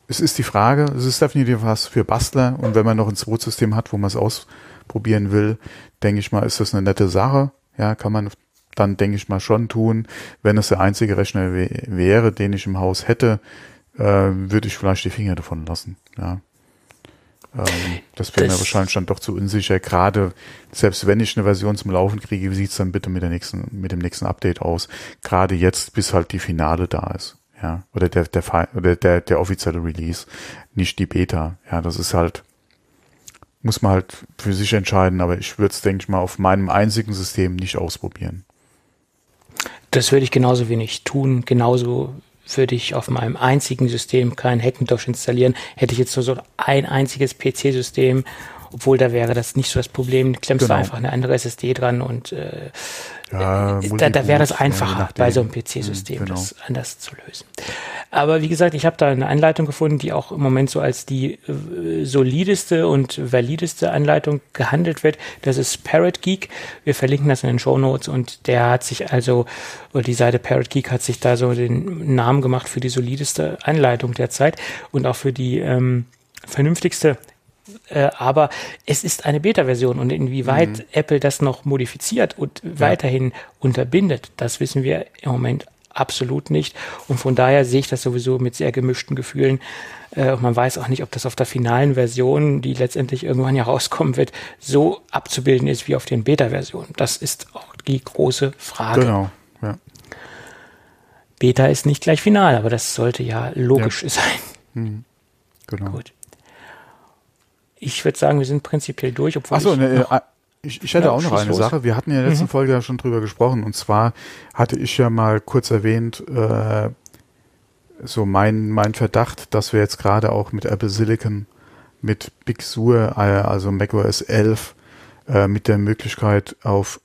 Es ist die Frage, es ist definitiv was für Bastler und wenn man noch ein Zweitsystem hat, wo man es aus probieren will, denke ich mal, ist das eine nette Sache. Ja, kann man dann, denke ich mal, schon tun. Wenn es der einzige Rechner wäre, den ich im Haus hätte, äh, würde ich vielleicht die Finger davon lassen. Ja. Ähm, das wäre mir wahrscheinlich dann doch zu unsicher. Gerade selbst wenn ich eine Version zum Laufen kriege, wie sieht's dann bitte mit der nächsten, mit dem nächsten Update aus? Gerade jetzt, bis halt die Finale da ist. Ja, oder der, der, oder der, der offizielle Release, nicht die Beta. Ja, das ist halt, muss man halt für sich entscheiden, aber ich würde es, denke ich mal, auf meinem einzigen System nicht ausprobieren. Das würde ich genauso wenig tun. Genauso würde ich auf meinem einzigen System kein Hackintosh installieren. Hätte ich jetzt nur so ein einziges PC-System, obwohl da wäre das nicht so das Problem. Klemmst Genau. du einfach eine andere SSD dran und äh, Ja, da, da wäre das ja, je einfacher bei so einem PC-System, genau. das anders zu lösen. Aber wie gesagt, ich habe da eine Anleitung gefunden, die auch im Moment so als die äh, solideste und valideste Anleitung gehandelt wird. Das ist Parrot Geek. Wir verlinken das in den Show Notes und der hat sich also, oder die Seite Parrot Geek hat sich da so den Namen gemacht für die solideste Anleitung derzeit und auch für die ähm, vernünftigste äh, aber es ist eine Beta-Version und inwieweit Mhm. Apple das noch modifiziert und weiterhin unterbindet, das wissen wir im Moment absolut nicht. Und von daher sehe ich das sowieso mit sehr gemischten Gefühlen. Äh, und man weiß auch nicht, ob das auf der finalen Version, die letztendlich irgendwann ja rauskommen wird, so abzubilden ist wie auf den Beta-Versionen. Das ist auch die große Frage. Genau, ja. Beta ist nicht gleich final, aber das sollte ja logisch sein. Genau. Gut. Ich würde sagen, wir sind prinzipiell durch, obwohl Achso, ich ne, äh, ich, ich hätte Ja, auch noch eine. Mhm. Sache. Wir hatten ja in der letzten Folge ja schon drüber gesprochen. Und zwar hatte ich ja mal kurz erwähnt, äh, so mein, mein Verdacht, dass wir jetzt gerade auch mit Apple Silicon, mit Big Sur, äh, also macOS 11, äh, mit der Möglichkeit auf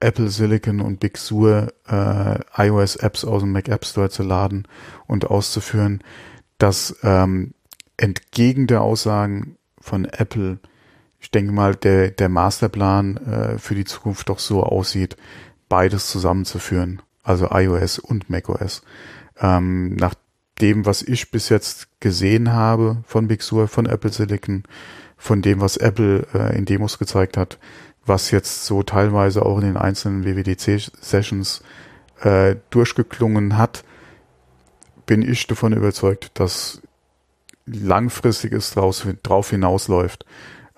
Apple Silicon und Big Sur äh, iOS-Apps aus dem Mac App Store zu laden und auszuführen, dass ähm, entgegen der Aussagen von Apple, ich denke mal, der, der Masterplan äh, für die Zukunft doch so aussieht, beides zusammenzuführen, also iOS und macOS. Ähm, nach dem, was ich bis jetzt gesehen habe von Big Sur, von Apple Silicon, von dem, was Apple äh, in Demos gezeigt hat, was jetzt so teilweise auch in den einzelnen WWDC-Sessions äh, durchgeklungen hat, bin ich davon überzeugt, dass langfristig es draus, drauf hinausläuft.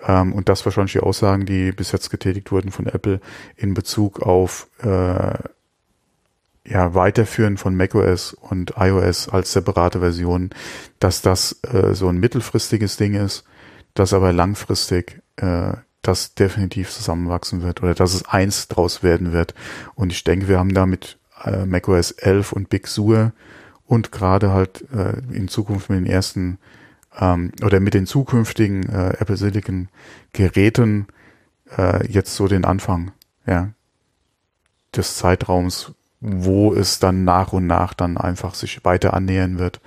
Ähm, und das wahrscheinlich die Aussagen, die bis jetzt getätigt wurden von Apple in Bezug auf äh, ja, Weiterführen von macOS und iOS als separate Versionen, dass das äh, so ein mittelfristiges Ding ist, dass aber langfristig äh, das definitiv zusammenwachsen wird oder dass es eins draus werden wird. Und ich denke, wir haben da mit äh, macOS 11 und Big Sur und gerade halt äh, in Zukunft mit den ersten ähm, oder mit den zukünftigen äh, Apple Silicon Geräten äh, jetzt so den Anfang, ja, des Zeitraums, wo es dann nach und nach dann einfach sich weiter annähern wird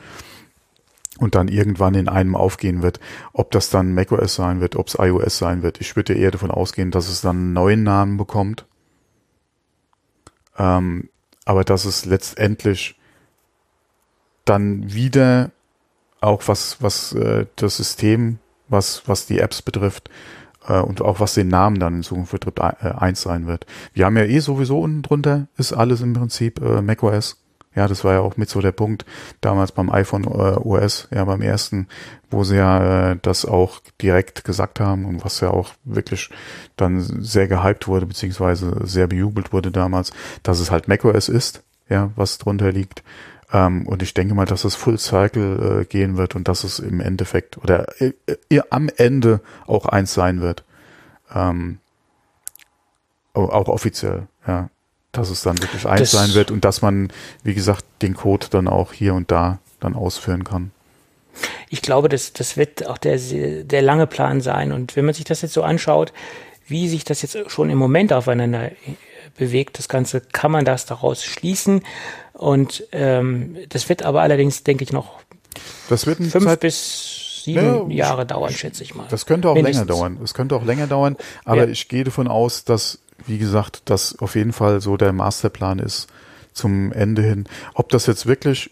und dann irgendwann in einem aufgehen wird. Ob das dann macOS sein wird, ob es iOS sein wird. Ich würde eher davon ausgehen, dass es dann einen neuen Namen bekommt. Ähm, aber dass es letztendlich dann wieder auch was, was äh, das System, was, was die Apps betrifft, äh, und auch was den Namen dann in Zukunft betrifft, äh, eins sein wird. Wir haben ja eh sowieso unten drunter, ist alles im Prinzip äh, macOS. Ja, das war ja auch mit so der Punkt damals beim iPhone äh, OS, ja beim ersten, wo sie ja äh, das auch direkt gesagt haben und was ja auch wirklich dann sehr gehypt wurde, beziehungsweise sehr bejubelt wurde damals, dass es halt macOS ist, ja, was drunter liegt. Ähm, und ich denke mal, dass es Full Cycle äh, gehen wird und dass es im Endeffekt oder äh, äh, am Ende auch eins sein wird. Ähm, au- auch offiziell, ja. Dass es dann wirklich eins Das- sein wird und dass man, wie gesagt, den Code dann auch hier und da dann ausführen kann. ich glaube, das, das wird auch der, der lange Plan sein. Und wenn man sich das jetzt so anschaut, wie sich das jetzt schon im Moment aufeinander bewegt, das Ganze, kann man das daraus schließen. Und ähm, das wird aber allerdings, denke ich, noch Das wird fünf Zeit, bis sieben Ja, Jahre dauern, schätze ich mal. Das könnte auch Mindestens. länger dauern. Es könnte auch länger dauern, aber Ja. ich gehe davon aus, dass, wie gesagt, das auf jeden Fall so der Masterplan ist zum Ende hin. Ob das jetzt wirklich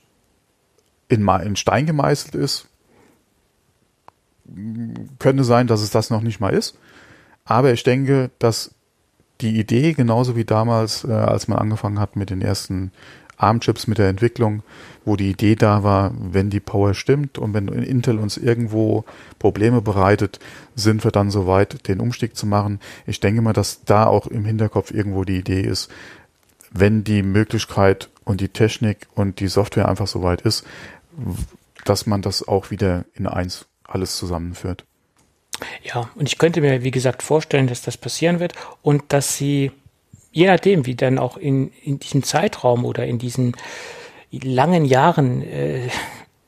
in, in Stein gemeißelt ist, könnte sein, dass es das noch nicht mal ist. Aber ich denke, dass die Idee, genauso wie damals, äh, als man angefangen hat mit den ersten ARM-Chips mit der Entwicklung, wo die Idee da war, wenn die Power stimmt und wenn Intel uns irgendwo Probleme bereitet, sind wir dann soweit, den Umstieg zu machen. Ich denke mal, dass da auch im Hinterkopf irgendwo die Idee ist, wenn die Möglichkeit und die Technik und die Software einfach soweit ist, dass man das auch wieder in eins alles zusammenführt. Ja, und ich könnte mir, wie gesagt, vorstellen, dass das passieren wird und dass sie, je nachdem, wie dann auch in, in diesem Zeitraum oder in diesen langen Jahren äh,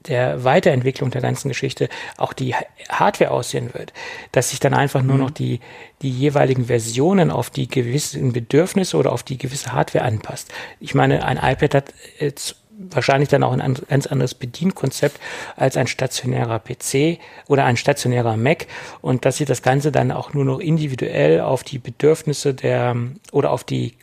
der Weiterentwicklung der ganzen Geschichte auch die Hardware aussehen wird, dass sich dann einfach nur mhm. noch die, die jeweiligen Versionen auf die gewissen Bedürfnisse oder auf die gewisse Hardware anpasst. Ich meine, ein iPad hat jetzt wahrscheinlich dann auch ein ganz anderes Bedienkonzept als ein stationärer PC oder ein stationärer Mac und dass sie das Ganze dann auch nur noch individuell auf die Bedürfnisse der oder auf die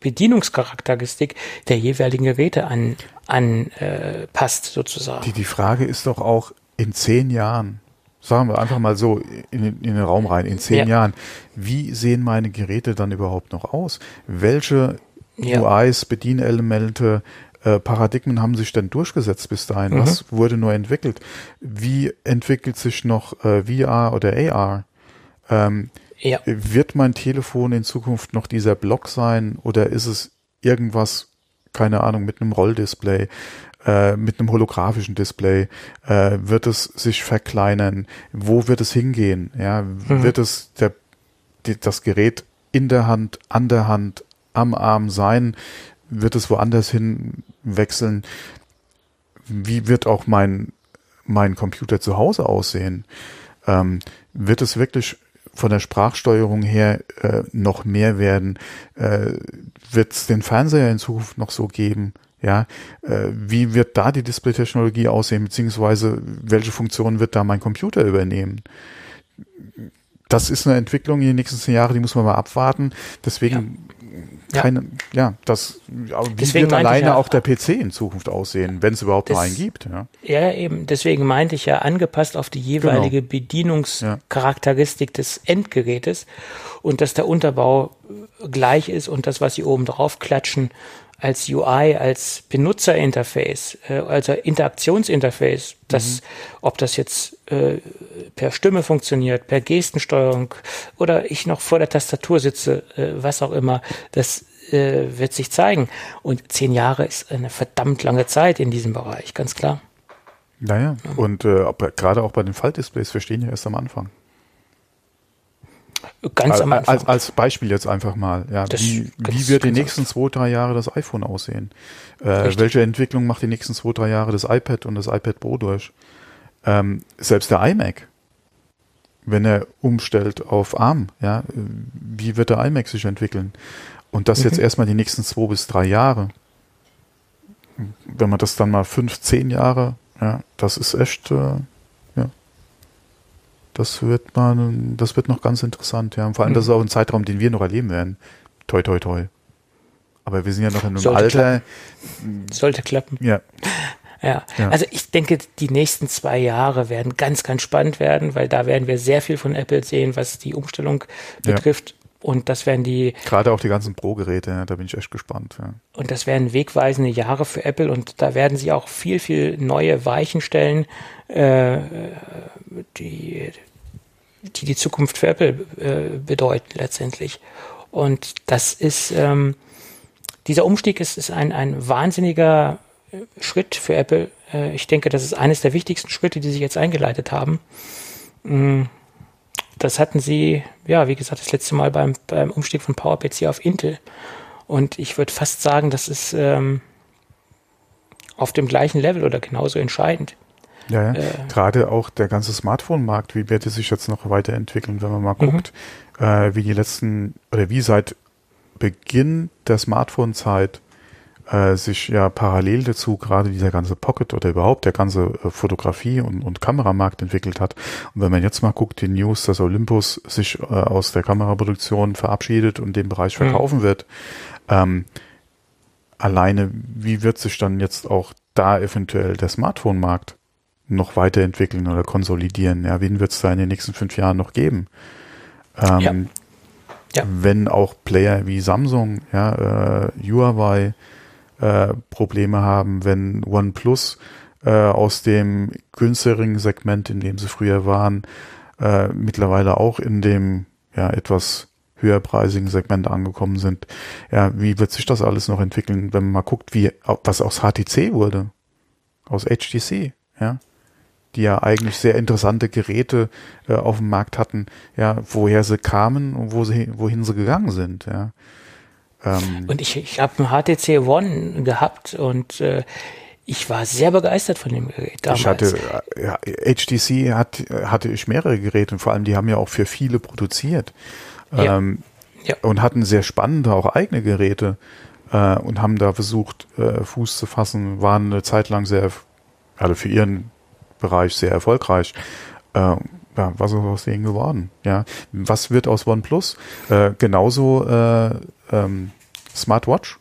Bedienungscharakteristik der jeweiligen Geräte an, anpasst, äh, sozusagen. Die, die Frage ist doch auch in zehn Jahren, sagen wir einfach mal so in, in den Raum rein, in zehn ja. Jahren, wie sehen meine Geräte dann überhaupt noch aus? Welche ja. UIs, Bedienelemente, äh, Paradigmen haben sich denn durchgesetzt bis dahin? Mhm. Was wurde nur entwickelt? Wie entwickelt sich noch äh, VR oder AR? Ähm, ja. Wird mein Telefon in Zukunft noch dieser Block sein oder ist es irgendwas, keine Ahnung, mit einem Rolldisplay, äh, mit einem holographischen Display? Äh, wird es sich verkleinern? Wo wird es hingehen? Ja, mhm. wird es der, die, das Gerät in der Hand, an der Hand, am Arm sein? Wird es woanders hin wechseln? Wie wird auch mein, mein Computer zu Hause aussehen? Ähm, wird es wirklich von der Sprachsteuerung her äh, noch mehr werden? Äh, wird es den Fernseher in Zukunft noch so geben? Ja, äh, wie wird da die Display-Technologie aussehen, beziehungsweise welche Funktionen wird da mein Computer übernehmen? Das ist eine Entwicklung in den nächsten zehn Jahren, die muss man mal abwarten. Deswegen keine, ja, ja das, wie deswegen wird alleine ja, auch der PC in Zukunft aussehen, wenn es überhaupt das, noch einen gibt. Ja. ja, eben, deswegen meinte ich ja angepasst auf die jeweilige genau. Bedienungscharakteristik ja. des Endgerätes und dass der Unterbau gleich ist und das, was sie oben drauf klatschen, als UI, als Benutzerinterface, äh, also Interaktionsinterface, das, mhm. ob das jetzt äh, per Stimme funktioniert, per Gestensteuerung oder ich noch vor der Tastatur sitze, äh, was auch immer, das äh, wird sich zeigen. Und zehn Jahre ist eine verdammt lange Zeit in diesem Bereich, ganz klar. Naja, ja. und äh, gerade auch bei den Faltdisplays, wir stehen ja erst am Anfang. Ganz am Anfang. Als, als Beispiel jetzt einfach mal. Ja, das wie, wie wird die nächsten zwei, drei Jahre das iPhone aussehen? Äh, welche Entwicklung macht die nächsten zwei, drei Jahre das iPad und das iPad Pro durch? Ähm, selbst der iMac, wenn er umstellt auf ARM, ja, wie wird der iMac sich entwickeln? Und das mhm. jetzt erstmal die nächsten zwei bis drei Jahre. Wenn man das dann mal fünf, zehn Jahre, ja, das ist echt, äh, das wird man, das wird noch ganz interessant, ja. Und vor allem, mhm. das ist auch ein Zeitraum, den wir noch erleben werden. Toi, toi, toi. Aber wir sind ja noch in einem Sollte Alter. Klappen. Sollte klappen. Ja. ja. Ja. Also ich denke, die nächsten zwei Jahre werden ganz, ganz spannend werden, weil da werden wir sehr viel von Apple sehen, was die Umstellung betrifft. Und das werden die. Gerade auch die ganzen Pro-Geräte, ja, da bin ich echt gespannt. Ja. Und das werden wegweisende Jahre für Apple und da werden sie auch viel, viel neue Weichen stellen, äh, die, die die Zukunft für Apple äh, bedeuten letztendlich. Und das ist, ähm, dieser Umstieg ist, ist ein, ein wahnsinniger äh, Schritt für Apple. Äh, ich denke, das ist eines der wichtigsten Schritte, die sie jetzt eingeleitet haben. Mhm das hatten sie, ja, wie gesagt, das letzte Mal beim, beim Umstieg von PowerPC auf Intel. Und ich würde fast sagen, das ist ähm, auf dem gleichen Level oder genauso entscheidend. Ja, ja. Äh, gerade auch der ganze Smartphone-Markt, wie wird es sich jetzt noch weiterentwickeln, wenn man mal guckt, mhm. äh, wie die letzten oder wie seit Beginn der Smartphone-Zeit äh, sich ja parallel dazu gerade dieser ganze Pocket oder überhaupt der ganze äh, Fotografie- und, und Kameramarkt entwickelt hat. Und wenn man jetzt mal guckt, die News, dass Olympus sich äh, aus der Kameraproduktion verabschiedet und den Bereich mhm. verkaufen mhm. wird, ähm, alleine, wie wird sich dann jetzt auch da eventuell der Smartphone-Markt noch weiterentwickeln oder konsolidieren? Ja, wen wird es da in den nächsten fünf Jahren noch geben? Ähm, ja. Ja. Wenn auch Player wie Samsung, ja, äh, Huawei, äh, Probleme haben, wenn OnePlus äh, aus dem günstigeren Segment, in dem sie früher waren, äh, mittlerweile auch in dem ja etwas höherpreisigen Segment angekommen sind. Ja, wie wird sich das alles noch entwickeln, wenn man mal guckt, wie was aus HTC wurde, aus HTC, ja, die ja eigentlich sehr interessante Geräte äh, auf dem Markt hatten, ja, woher sie kamen und wo sie, wohin sie gegangen sind, ja. Ähm, und ich, ich habe ein HTC One gehabt und äh, ich war sehr begeistert von dem Gerät damals. Ich hatte, ja, HTC hat, hatte ich mehrere Geräte und vor allem die haben ja auch für viele produziert. Ja. Ähm, ja. Und hatten sehr spannende, auch eigene Geräte äh, und haben da versucht, äh, Fuß zu fassen, waren eine Zeit lang sehr, also für ihren Bereich sehr erfolgreich. Äh, ja, was ist aus denen geworden? Ja, was wird aus OnePlus? Äh, genauso äh, ähm, Smartwatch.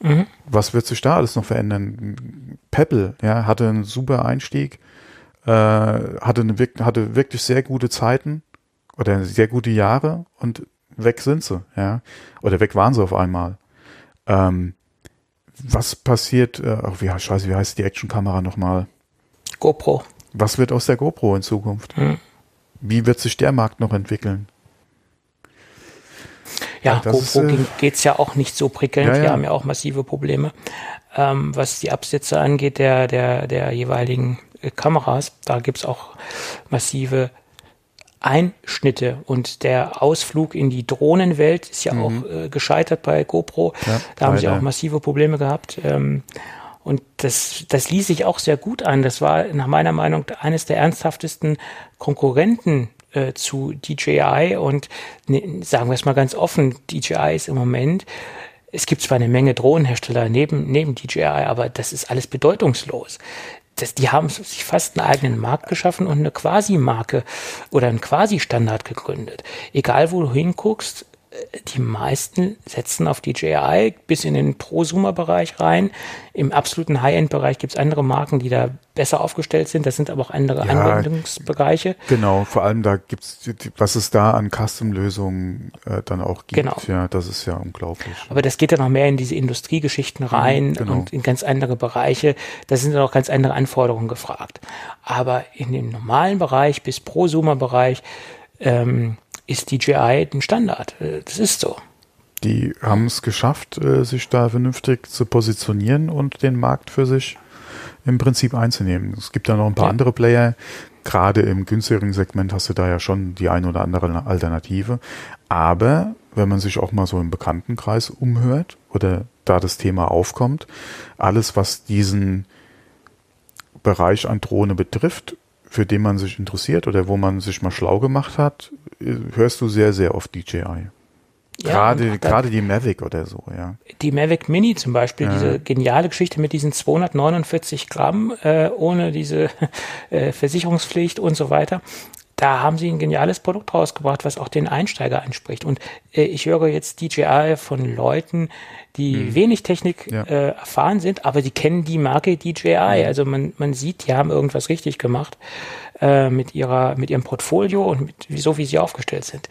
Mhm. Was wird sich da alles noch verändern? Pebble, ja, hatte einen super Einstieg, äh, hatte, eine, hatte wirklich sehr gute Zeiten oder sehr gute Jahre und weg sind sie, ja, oder weg waren sie auf einmal. Ähm, was passiert, äh, oh, wie, scheiße, wie heißt die Actionkamera nochmal? GoPro. Was wird aus der GoPro in Zukunft? Mhm. Wie wird sich der Markt noch entwickeln? Ja, ja GoPro äh, geht es ja auch nicht so prickelnd. Ja, ja. Wir haben ja auch massive Probleme, ähm, was die Absätze angeht der, der, der jeweiligen äh, Kameras. Da gibt es auch massive Einschnitte und der Ausflug in die Drohnenwelt ist ja mhm. auch äh, gescheitert bei GoPro. Da haben sie auch massive Probleme gehabt. Ähm, und das, das ließ sich auch sehr gut an. Das war nach meiner Meinung eines der ernsthaftesten Konkurrenten äh, zu DJI. Und ne, sagen wir es mal ganz offen, DJI ist im Moment es gibt zwar eine Menge Drohnenhersteller neben, neben DJI, aber das ist alles bedeutungslos das, die haben sich fast einen eigenen Markt geschaffen und eine Quasi-Marke oder einen Quasi-Standard gegründet. Egal wo du hinguckst, die meisten setzen auf DJI bis in den Prosumer-Bereich rein. Im absoluten High-End-Bereich gibt es andere Marken, die da besser aufgestellt sind. Das sind aber auch andere ja, Anwendungsbereiche. Genau, vor allem da gibt es, was es da an Custom-Lösungen äh, dann auch gibt. Genau. Ja, das ist ja unglaublich. Aber das geht dann noch mehr in diese Industriegeschichten rein mhm, genau. und in ganz andere Bereiche. Da sind dann auch ganz andere Anforderungen gefragt. Aber in dem normalen Bereich bis Prosumer-Bereich ähm, ist DJI ein Standard. Äh, das ist so. Die haben es geschafft, äh, sich da vernünftig zu positionieren und den Markt für sich im Prinzip einzunehmen. Es gibt da noch ein paar ja. andere Player. Gerade im günstigeren Segment hast du da ja schon die ein oder andere Alternative. Aber wenn man sich auch mal so im Bekanntenkreis umhört oder da das Thema aufkommt, alles, was diesen Bereich an Drohne betrifft, für den man sich interessiert oder wo man sich mal schlau gemacht hat, hörst du sehr, sehr oft DJI. Gerade, ja, gerade die Mavic oder so, ja. Die Mavic Mini zum Beispiel, ja. diese geniale Geschichte mit diesen 249 Gramm äh, ohne diese äh, Versicherungspflicht und so weiter. Da haben sie ein geniales Produkt rausgebracht, was auch den Einsteiger anspricht. Und äh, ich höre jetzt DJI von Leuten, die hm. wenig Technik ja. äh, erfahren sind, aber die kennen die Marke DJI. Also man, man sieht, die haben irgendwas richtig gemacht äh, mit ihrer, mit ihrem Portfolio und mit, so wie sie aufgestellt sind.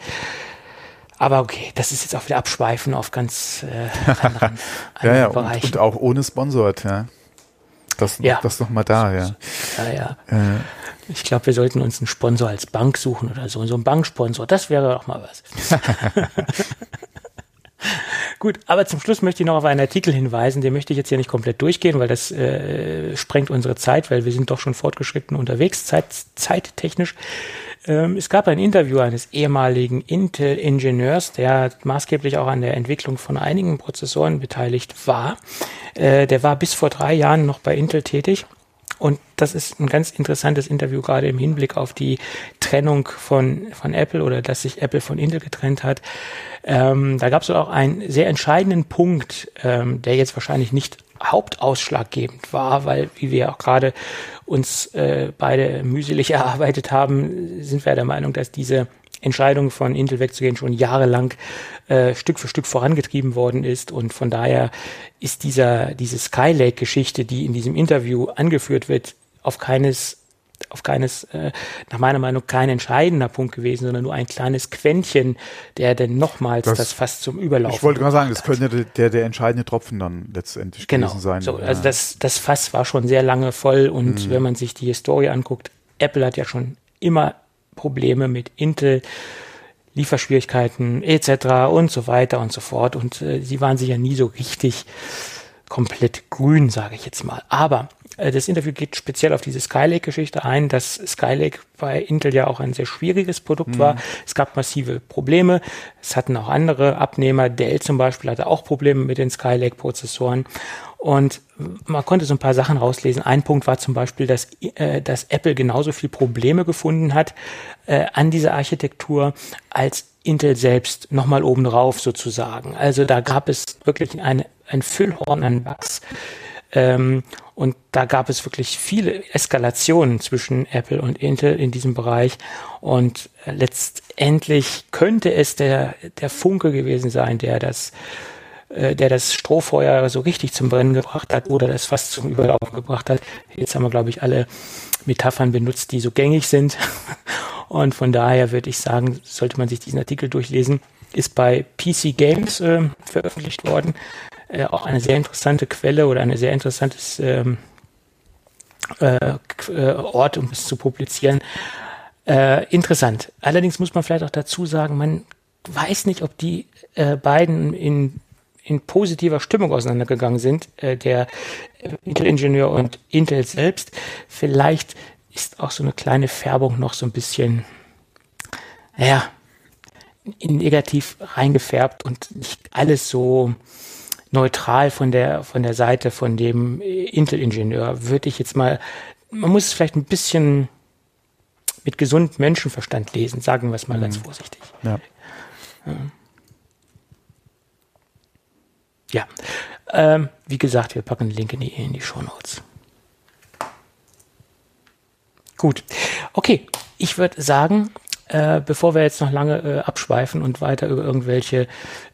Aber okay, das ist jetzt auch wieder Abschweifen auf ganz äh, anderen, ja, ja, Bereichen. Und, und, auch ohne Sponsort, ja. Das, ja. das noch mal da, ja. Ja, ja. Äh. Ich glaube, wir sollten uns einen Sponsor als Bank suchen oder so. So ein Banksponsor, das wäre doch mal was. Gut, aber zum Schluss möchte ich noch auf einen Artikel hinweisen, den möchte ich jetzt hier nicht komplett durchgehen, weil das äh, sprengt unsere Zeit, weil wir sind doch schon fortgeschritten unterwegs, zeit, zeittechnisch. Ähm, es gab ein Interview eines ehemaligen Intel-Ingenieurs, der maßgeblich auch an der Entwicklung von einigen Prozessoren beteiligt war. Äh, der war bis vor drei Jahren noch bei Intel tätig und das ist ein ganz interessantes Interview, gerade im Hinblick auf die Trennung von, von Apple oder dass sich Apple von Intel getrennt hat. Ähm, da gab es auch einen sehr entscheidenden Punkt, ähm, der jetzt wahrscheinlich nicht hauptausschlaggebend war, weil, wie wir auch gerade uns äh, beide mühselig erarbeitet haben, sind wir der Meinung, dass diese Entscheidung von Intel wegzugehen schon jahrelang äh, Stück für Stück vorangetrieben worden ist und von daher ist dieser diese Skylake-Geschichte, die in diesem Interview angeführt wird, auf keines auf keines, äh, nach meiner Meinung kein entscheidender Punkt gewesen, sondern nur ein kleines Quäntchen, der denn nochmals das, das fast zum Überlaufen. Ich wollte gerade sagen, das könnte der, der entscheidende Tropfen dann letztendlich genau. gewesen sein. So, also das, das Fass war schon sehr lange voll und mhm. wenn man sich die Historie anguckt, Apple hat ja schon immer Probleme mit Intel. Lieferschwierigkeiten etc. und so weiter und so fort. Und äh, sie waren sich ja nie so richtig komplett grün, sage ich jetzt mal. Aber äh, das Interview geht speziell auf diese Skylake-Geschichte ein, dass Skylake bei Intel ja auch ein sehr schwieriges Produkt mhm. war. Es gab massive Probleme. Es hatten auch andere Abnehmer. Dell zum Beispiel hatte auch Probleme mit den Skylake-Prozessoren. Und man konnte so ein paar Sachen rauslesen. Ein Punkt war zum Beispiel, dass, äh, dass Apple genauso viel Probleme gefunden hat äh, an dieser Architektur als Intel selbst nochmal obendrauf sozusagen. Also da gab es wirklich eine, ein Füllhorn an Bugs. Ähm, und da gab es wirklich viele Eskalationen zwischen Apple und Intel in diesem Bereich. Und letztendlich könnte es der, der Funke gewesen sein, der das, äh, der das Strohfeuer so richtig zum Brennen gebracht hat oder das fast zum Überlaufen gebracht hat. Jetzt haben wir, glaube ich, alle Metaphern benutzt, die so gängig sind. Und von daher würde ich sagen, sollte man sich diesen Artikel durchlesen. Ist bei PC Games äh, veröffentlicht worden. Äh, auch eine sehr interessante Quelle oder eine sehr interessantes ähm, äh, äh, Ort, um es zu publizieren. Äh, interessant. Allerdings muss man vielleicht auch dazu sagen, man weiß nicht, ob die äh, beiden in, in positiver Stimmung auseinandergegangen sind, äh, der Intel-Ingenieur und Intel selbst. Vielleicht ist auch so eine kleine Färbung noch so ein bisschen, in negativ reingefärbt und nicht alles so neutral von der, von der Seite von dem Intel-Ingenieur. Würde ich jetzt mal, man muss es vielleicht ein bisschen mit gesundem Menschenverstand lesen, sagen wir es mal mhm. ganz vorsichtig. Ja. Ja. Ähm, wie gesagt, wir packen den Link in die, in die Show Notes. Gut. Okay, ich würde sagen, äh, bevor wir jetzt noch lange äh, abschweifen und weiter über irgendwelche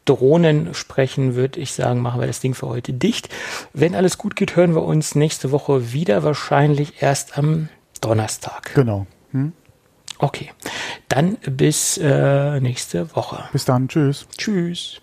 Drohnen sprechen, würde ich sagen, machen wir das Ding für heute dicht. Wenn alles gut geht, hören wir uns nächste Woche wieder, wahrscheinlich erst am Donnerstag. Genau. Hm? Okay, dann bis äh, nächste Woche. Bis dann, tschüss. Tschüss.